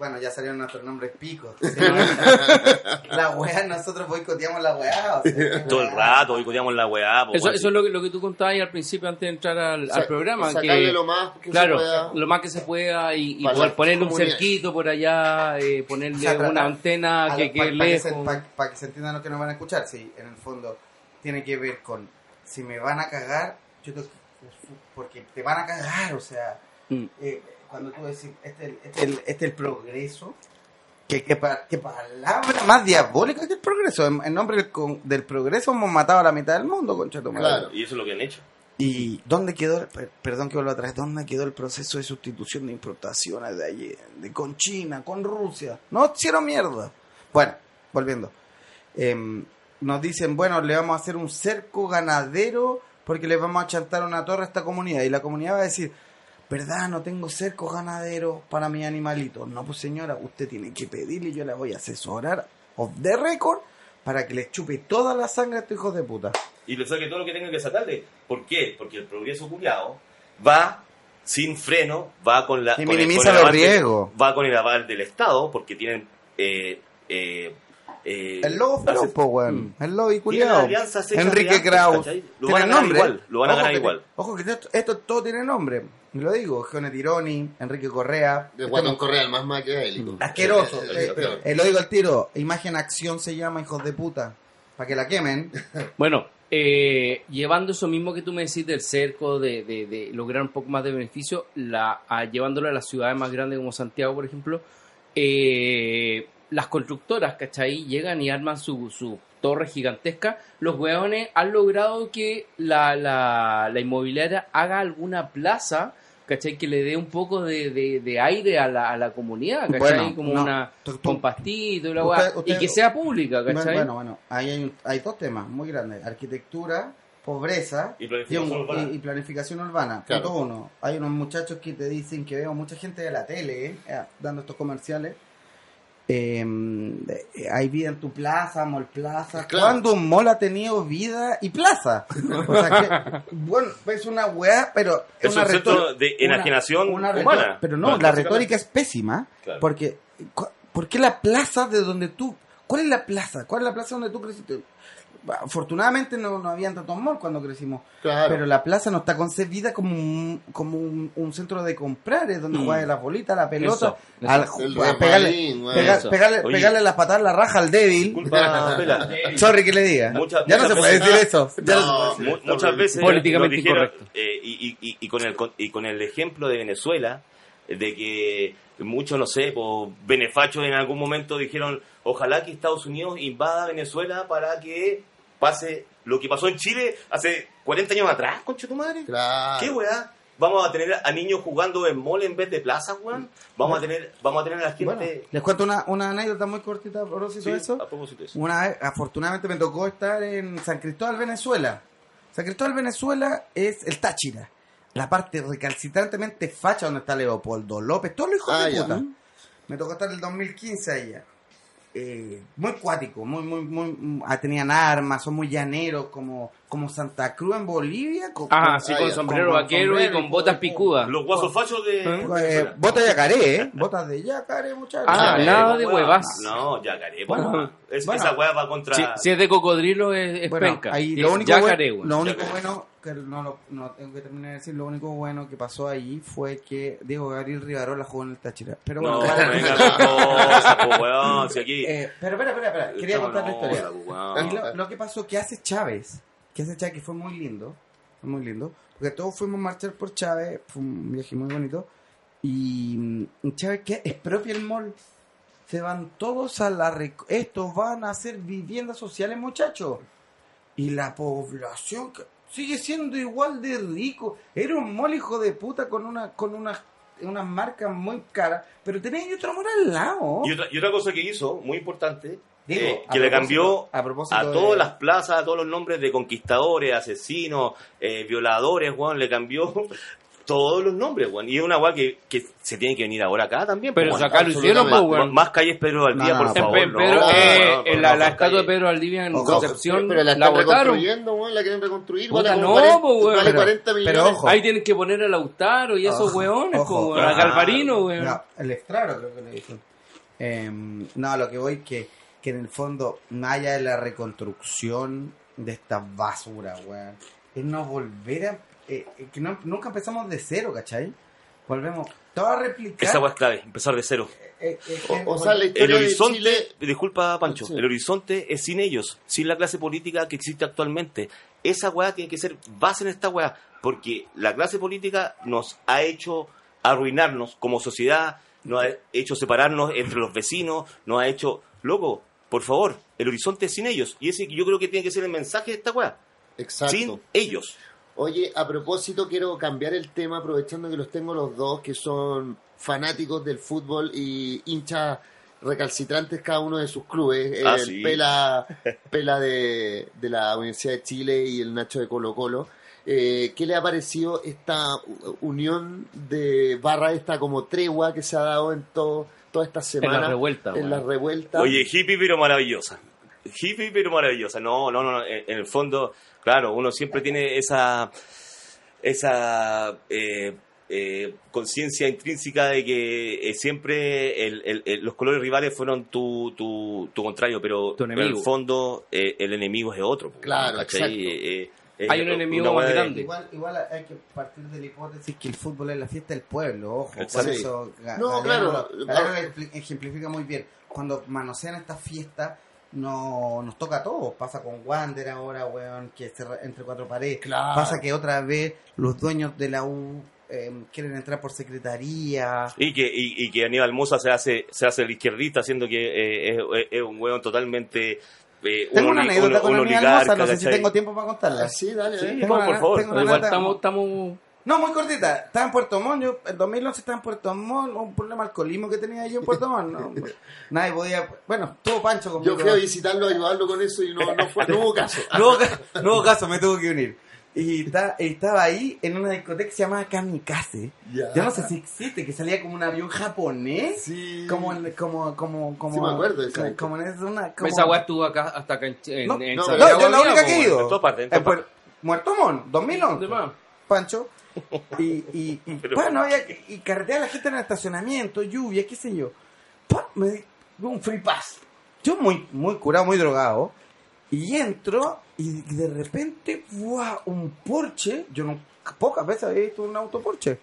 bueno, ya salieron nuestros nombres picos. (laughs) la weá, nosotros boicoteamos la weá. o sea, qué Todo el rato, boicoteamos la weá. po, Eso, eso es lo que, lo que tú contabas ahí al principio antes de entrar al, programa. sacarle que, lo más que claro, se pueda. lo más que se pueda y, y Para poder ponerle un cerquito por allá, eh, ponerle O sea, tratar- una antena que que pa- pa que se- lejos. pa- pa que se entiendan lo que nos van a escuchar, sí, en el fondo tiene que ver con si me van a cagar, yo tengo que- porque te van a cagar, o sea, Mm. eh, cuando tú decís, este, es este, es el- este es el progreso, ¿qué, qué, qué palabra más diabólica que el progreso? En, en nombre del, con- del progreso hemos matado a la mitad del mundo, concha tu. Claro. Y eso es lo que han hecho. ¿Y dónde quedó, per- perdón que vuelva atrás, dónde quedó el proceso de sustitución de importaciones de allí, de, con China, con Rusia? No hicieron mierda. Bueno, volviendo. Em, nos dicen, bueno, le vamos a hacer un cerco ganadero porque le vamos a chantar una torre a esta comunidad. Y la comunidad va a decir, ¿verdad? No tengo cerco ganadero para mi animalito. No, pues señora, usted tiene que pedirle y yo la voy a asesorar off the record para que le chupe toda la sangre a estos hijos de puta. Y le saque todo lo que tenga que sacarle. ¿Por qué? Porque el progreso culiado va sin freno, va con la. Y con el- con los riesgos. Va con el aval del Estado, porque tienen. Eh, eh, eh, El lobo hace- po, weón. El lobo y hechas Enrique Kraus. Lo van a ganar nombre. igual, lo van a Ojo ganar que- igual. Ojo que esto, esto todo tiene nombre. Y lo digo, Gione Tironi, Enrique Correa. De Guatón Correa, el más maquiavélico. Asqueroso. El- el- Eh, el eh, lo digo al tiro. Imagen acción se llama, hijos de puta. Para que la quemen. (laughs) Bueno, eh, llevando eso mismo que tú me decís del cerco, de, de- de lograr un poco más de beneficio, la, a- llevándolo a las ciudades más grandes como Santiago, por ejemplo, eh, las constructoras, ¿cachai? Llegan y arman su, su, torres gigantescas, los hueones han logrado que la, la, la inmobiliaria haga alguna plaza, ¿cachai? Que le dé un poco de, de, de aire a la, a la comunidad, ¿cachai? Bueno, Como no, una tú- tú- con pastito y la usted- weá, usted- y que sea pública, ¿cachai? bueno, bueno, ahí hay, un- hay dos temas muy grandes. Arquitectura, pobreza Y planificación urbana. y- y planificación urbana. Claro. Punto uno. Hay unos muchachos que te dicen que veo mucha gente de la tele eh, dando estos comerciales. Eh, eh, hay vida en tu plaza, mall plaza. Claro. ¿Cuándo un mall ha tenido vida y plaza? O sea que, (laughs) bueno, es una weá, pero Es una un centro de una- enajenación una retor- humana. Pero no, la retórica es pésima. Claro. Porque, ¿por qué la plaza de donde tú... ¿Cuál es la plaza? ¿Cuál es la plaza donde tú creciste? Afortunadamente no, no habían tantos malls cuando crecimos. Claro. Pero la plaza no está concebida como un, como un, un centro de comprar, es donde Mm. juegas la bolita, la pelota, Eso, al- El a pegarle, pega- pegarle, las patadas, la raja al débil. Disculpa. (laughs) Sorry que le diga. Muchas- ya no se puede decir eso. No No. muchas veces Políticamente dijeron, incorrecto. eh, y, y- con el, con- y con el ejemplo de Venezuela, de que muchos, no sé, pues, benefachos en algún momento dijeron, ojalá que Estados Unidos invada Venezuela para que pase lo que pasó en Chile hace 40 años atrás, concha tu madre. Claro. ¿Qué weá? Vamos a tener a niños jugando en mall en vez de plaza, weón. Vamos a tener, vamos a tener a la gente. Bueno, les cuento una, una anécdota muy cortita a propósito Sí, de eso. a propósito de eso. Una vez, afortunadamente me tocó estar en San Cristóbal, Venezuela. San Cristóbal, Venezuela es el Táchira. La parte recalcitrantemente facha donde está Leopoldo López, todos los hijos Ah, de ya. puta. Me tocó estar el 2015 allá. Eh, muy cuático, muy, muy, muy, ah, tenían armas, son muy llaneros, como, como Santa Cruz en Bolivia. con- Ajá, con- sí, con sombrero Con- con vaquero y con botas picudas. Los guasos fachos de. Eh, Venezuela. botas de yacaré, ¿eh? Botas de yacaré, muchachos. Ah, Eh, nada de huevas. No, yacaré, Bueno, bueno, es, bueno. esa weá va contra. Si, si es de cocodrilo es, es Bueno, penca. ahí Es lo único, yacaré, bueno, lo único Yacaré. bueno, que no, lo- no tengo que terminar de decir, lo único bueno que pasó ahí fue que Diego Gabriel Rivarola jugó en el Táchira. Pero bueno, No, para- venga, (laughs) cosa, po, weón, si aquí. Eh, pero espera, espera, espera, quería No, contar la no, historia. la weón. Y lo, lo que pasó que hace Chávez, que hace Chávez que fue muy lindo, fue muy lindo, porque todos fuimos a marchar por Chávez, fue un viaje muy bonito, y mm, Chávez que expropia el mall. Se van todos a la... rec- Estos van a ser viviendas sociales, muchachos. Y la población que sigue siendo igual de rico. Era un mall hijo de puta con una con unas unas marcas muy caras, pero tenía otro mall al lado. Y otra, y otra cosa que hizo, muy importante, Digo, eh, que le cambió a propósito a de- todas las plazas, a todos los nombres de conquistadores, asesinos, eh, violadores, weón, le cambió todos los nombres, weón. Y es una weá que, que se tiene que venir ahora acá también. Pero pues, acá lo hicieron, pues, más, weón. más calles Pedro Valdivia, No, por no, favor. Pedro- no, eh, en no, la, la estatua de. Pedro Valdivia en Concepción Pero la están reconstruyendo, weón, la quieren reconstruir. Puta, vale como no, 40, po, weón. vale Pero- 40 pero millones. ojo. Ahí tienen que poner a Lautaro y esos Ojo, weones, weón, a Ah, Galvarino, weón. No, el estraro creo que le dicen. Em, no, lo que voy que, que en el fondo, más allá de la reconstrucción de esta basura, weón, es no volver a... eh, eh, que no- nunca empezamos de cero, ¿cachai? Volvemos todo a replicar. Esa weá es clave, empezar de cero. eh, eh, O, o sea, la El de horizonte, Chile... disculpa Pancho, Sí. el horizonte es sin ellos, sin la clase política que existe actualmente. Esa weá tiene que ser base en esta weá, porque la clase política nos ha hecho arruinarnos como sociedad, nos ha hecho separarnos entre los vecinos, nos ha hecho, loco, por favor, el horizonte es sin ellos. Y ese yo creo que tiene que ser el mensaje de esta weá, Exacto. sin ellos. Oye, a propósito, quiero cambiar el tema, aprovechando que los tengo los dos, que son fanáticos del fútbol y hinchas recalcitrantes cada uno de sus clubes. Ah, el sí. Pela, (laughs) Pela de, de la Universidad de Chile y el Nacho de Colo Colo. Eh, ¿Qué le ha parecido esta unión de barra, esta como tregua que se ha dado en todo, toda esta semana? la revuelta, En la revuelta. Oye, hippie pero maravillosa. Hippie pero maravillosa. No, no, no. En, en el fondo, claro, uno siempre tiene esa esa eh, eh, conciencia intrínseca de que eh, siempre el- el- el- los colores rivales fueron tu, tu, tu contrario, pero, Tu pero en el fondo eh, el enemigo es otro. po, Claro, ¿cachai? exacto. Eh, eh, eh, Hay un enemigo más grande. Igual, igual hay que partir de la hipótesis que el fútbol es la fiesta del pueblo, ojo. Por eso, No, Galeano claro. Galeano ejemplifica muy bien. Cuando manosean estas fiestas, no, nos toca a todos. Pasa con Wander ahora, weón, que se re- entre cuatro paredes. Claro. Pasa que otra vez los dueños de la U eh, quieren entrar por secretaría. Y que, y, y que Aníbal Mosa se hace, se hace el izquierdista, siendo que eh, es, es un hueón totalmente eh, un, Tengo una anécdota un- con un oligarca, hermosa, no sé si tengo tiempo para contarla. Ah, sí, dale, Sí. dale. Tengo por una- favor. tengo una Igual anécdota- estamos, estamos No, muy cortita. Estaba en Puerto Montt. Yo, en 2011 estaba en Puerto Montt. Un problema de alcoholismo que tenía yo en Puerto Montt. No, (laughs) nadie podía. Bueno, tuvo Pancho conmigo. Yo fui a visitarlo, a ayudarlo con eso y no, no, fue, no hubo caso. (laughs) no, hubo ca- no hubo caso, me tuvo que unir. Y ta- estaba ahí en una discoteca que se llamaba Kamikaze. Ya. Yo no sé si existe, que salía como un avión japonés. Sí. Como, en- como, como, como. Sí, me acuerdo de Como, como en una. Como, Esa weá estuvo acá hasta acá en, en, No, en no, No, yo la única que he ido. En todas partes, en En todas Puer- Muerto Montt, 2011. De más. Pancho. Y, y, y Pero- bueno, que- y carretea a la gente en el estacionamiento, lluvia, qué sé yo. Me di un free pass. Yo muy, muy curado, muy drogado. Y entro y de repente, ¡guau! Un Porsche. Yo no, pocas veces había visto un auto Porsche.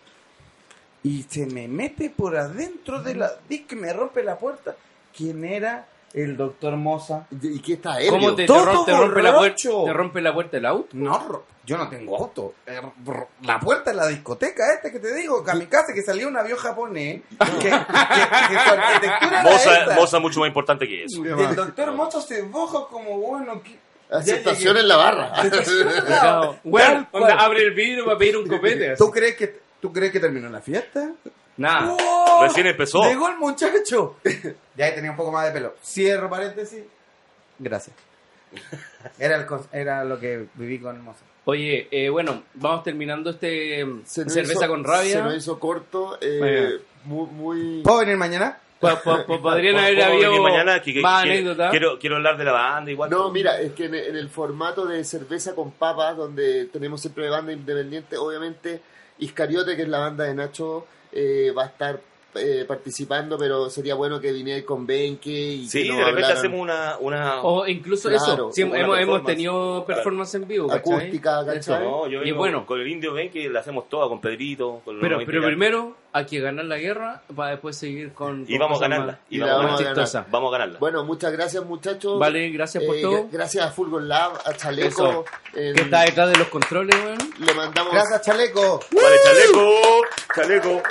Y se me mete por adentro de la disco y me rompe la puerta. ¿Quién era? El doctor Moza. ¿Y qué está él? ¿Cómo te, te Todo rom- te rompe la puerta, te rompe la puerta del auto? No, yo no tengo auto. Eh, La puerta de la discoteca este que te digo, kamikaze, que salía un avión japonés, que, que- que su arquitectura Moza, esta. Moza mucho más importante que eso. El doctor Mozo se boja como bueno. llegué. en la barra. (laughs) Onda, abre el vidrio para pedir un copete. ¿Tú crees que, ¿Tú crees que terminó la fiesta? Nada. Recién empezó. Llegó el muchacho. (laughs) ya ahí tenía un poco más de pelo. Cierro paréntesis. Gracias. Era, el, era lo que viví con Mozo. Oye, eh, bueno, vamos terminando este mm, Se nos cerveza hizo- con rabia. Se nos hizo corto. Eh, muy, muy- ¿Puedo venir mañana? Po- po- po- podrían ¿Puedo- haber habido mañana? Que- que- más que- anécdotas. Quiero, quiero hablar de la banda igual. No, mira, es que en, en el formato de cerveza con papas, donde tenemos siempre banda independiente, obviamente Iscariote, que es la banda de Nacho, eh, va a estar eh, participando, pero sería bueno que viniera con Benke y Sí, que nos de repente hablaran hacemos una... una... O incluso Claro, eso, sí, una hemos, hemos tenido performance en vivo, ¿cachai? acústica, Eso. ¿cachai? No, yo Y bueno. con el indio ven que la hacemos toda con Pedrito, con Pero, 90 pero integrantes. primero hay que ganar la guerra para después seguir con... Y vamos a ganarla. Y Y vamos, la a vamos a ganarla. ganar. Vamos a ganarla. Bueno, muchas gracias muchachos. Vale, gracias por Eh, todo. Gracias a Fulgon Lab, a Chaleco. En- Que está detrás de los controles, weón. le mandamos Gracias, Chaleco. Vale, chaleco, chaleco.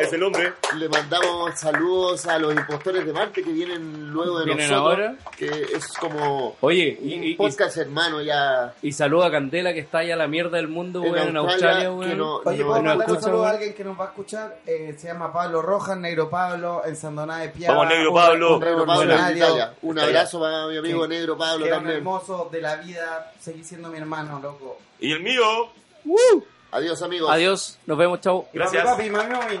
Es el hombre. le mandamos saludos a los impostores de Marte que vienen luego de Vienen nosotros. ahora. Que es como Oye, un y, y, y, podcast hermano ya y saluda a Candela que está allá a la mierda del mundo, En weón, en Australia, weón. no- Oye, no- ¿puedo no un escucha, saludo a alguien que nos va a escuchar? Eh, se llama Pablo Rojas, Negro Pablo, en Sandoná de Piaba. Vamos, Negro Un- Pablo. Un Negro Pablo Italia. Un abrazo para mi amigo Que- Negro Pablo que es un también. hermoso de la vida. Seguí siendo mi hermano, loco. Y el mío. Adiós amigos. Adiós, nos vemos, chao. Y Gracias. Papi, papi, mami, mami.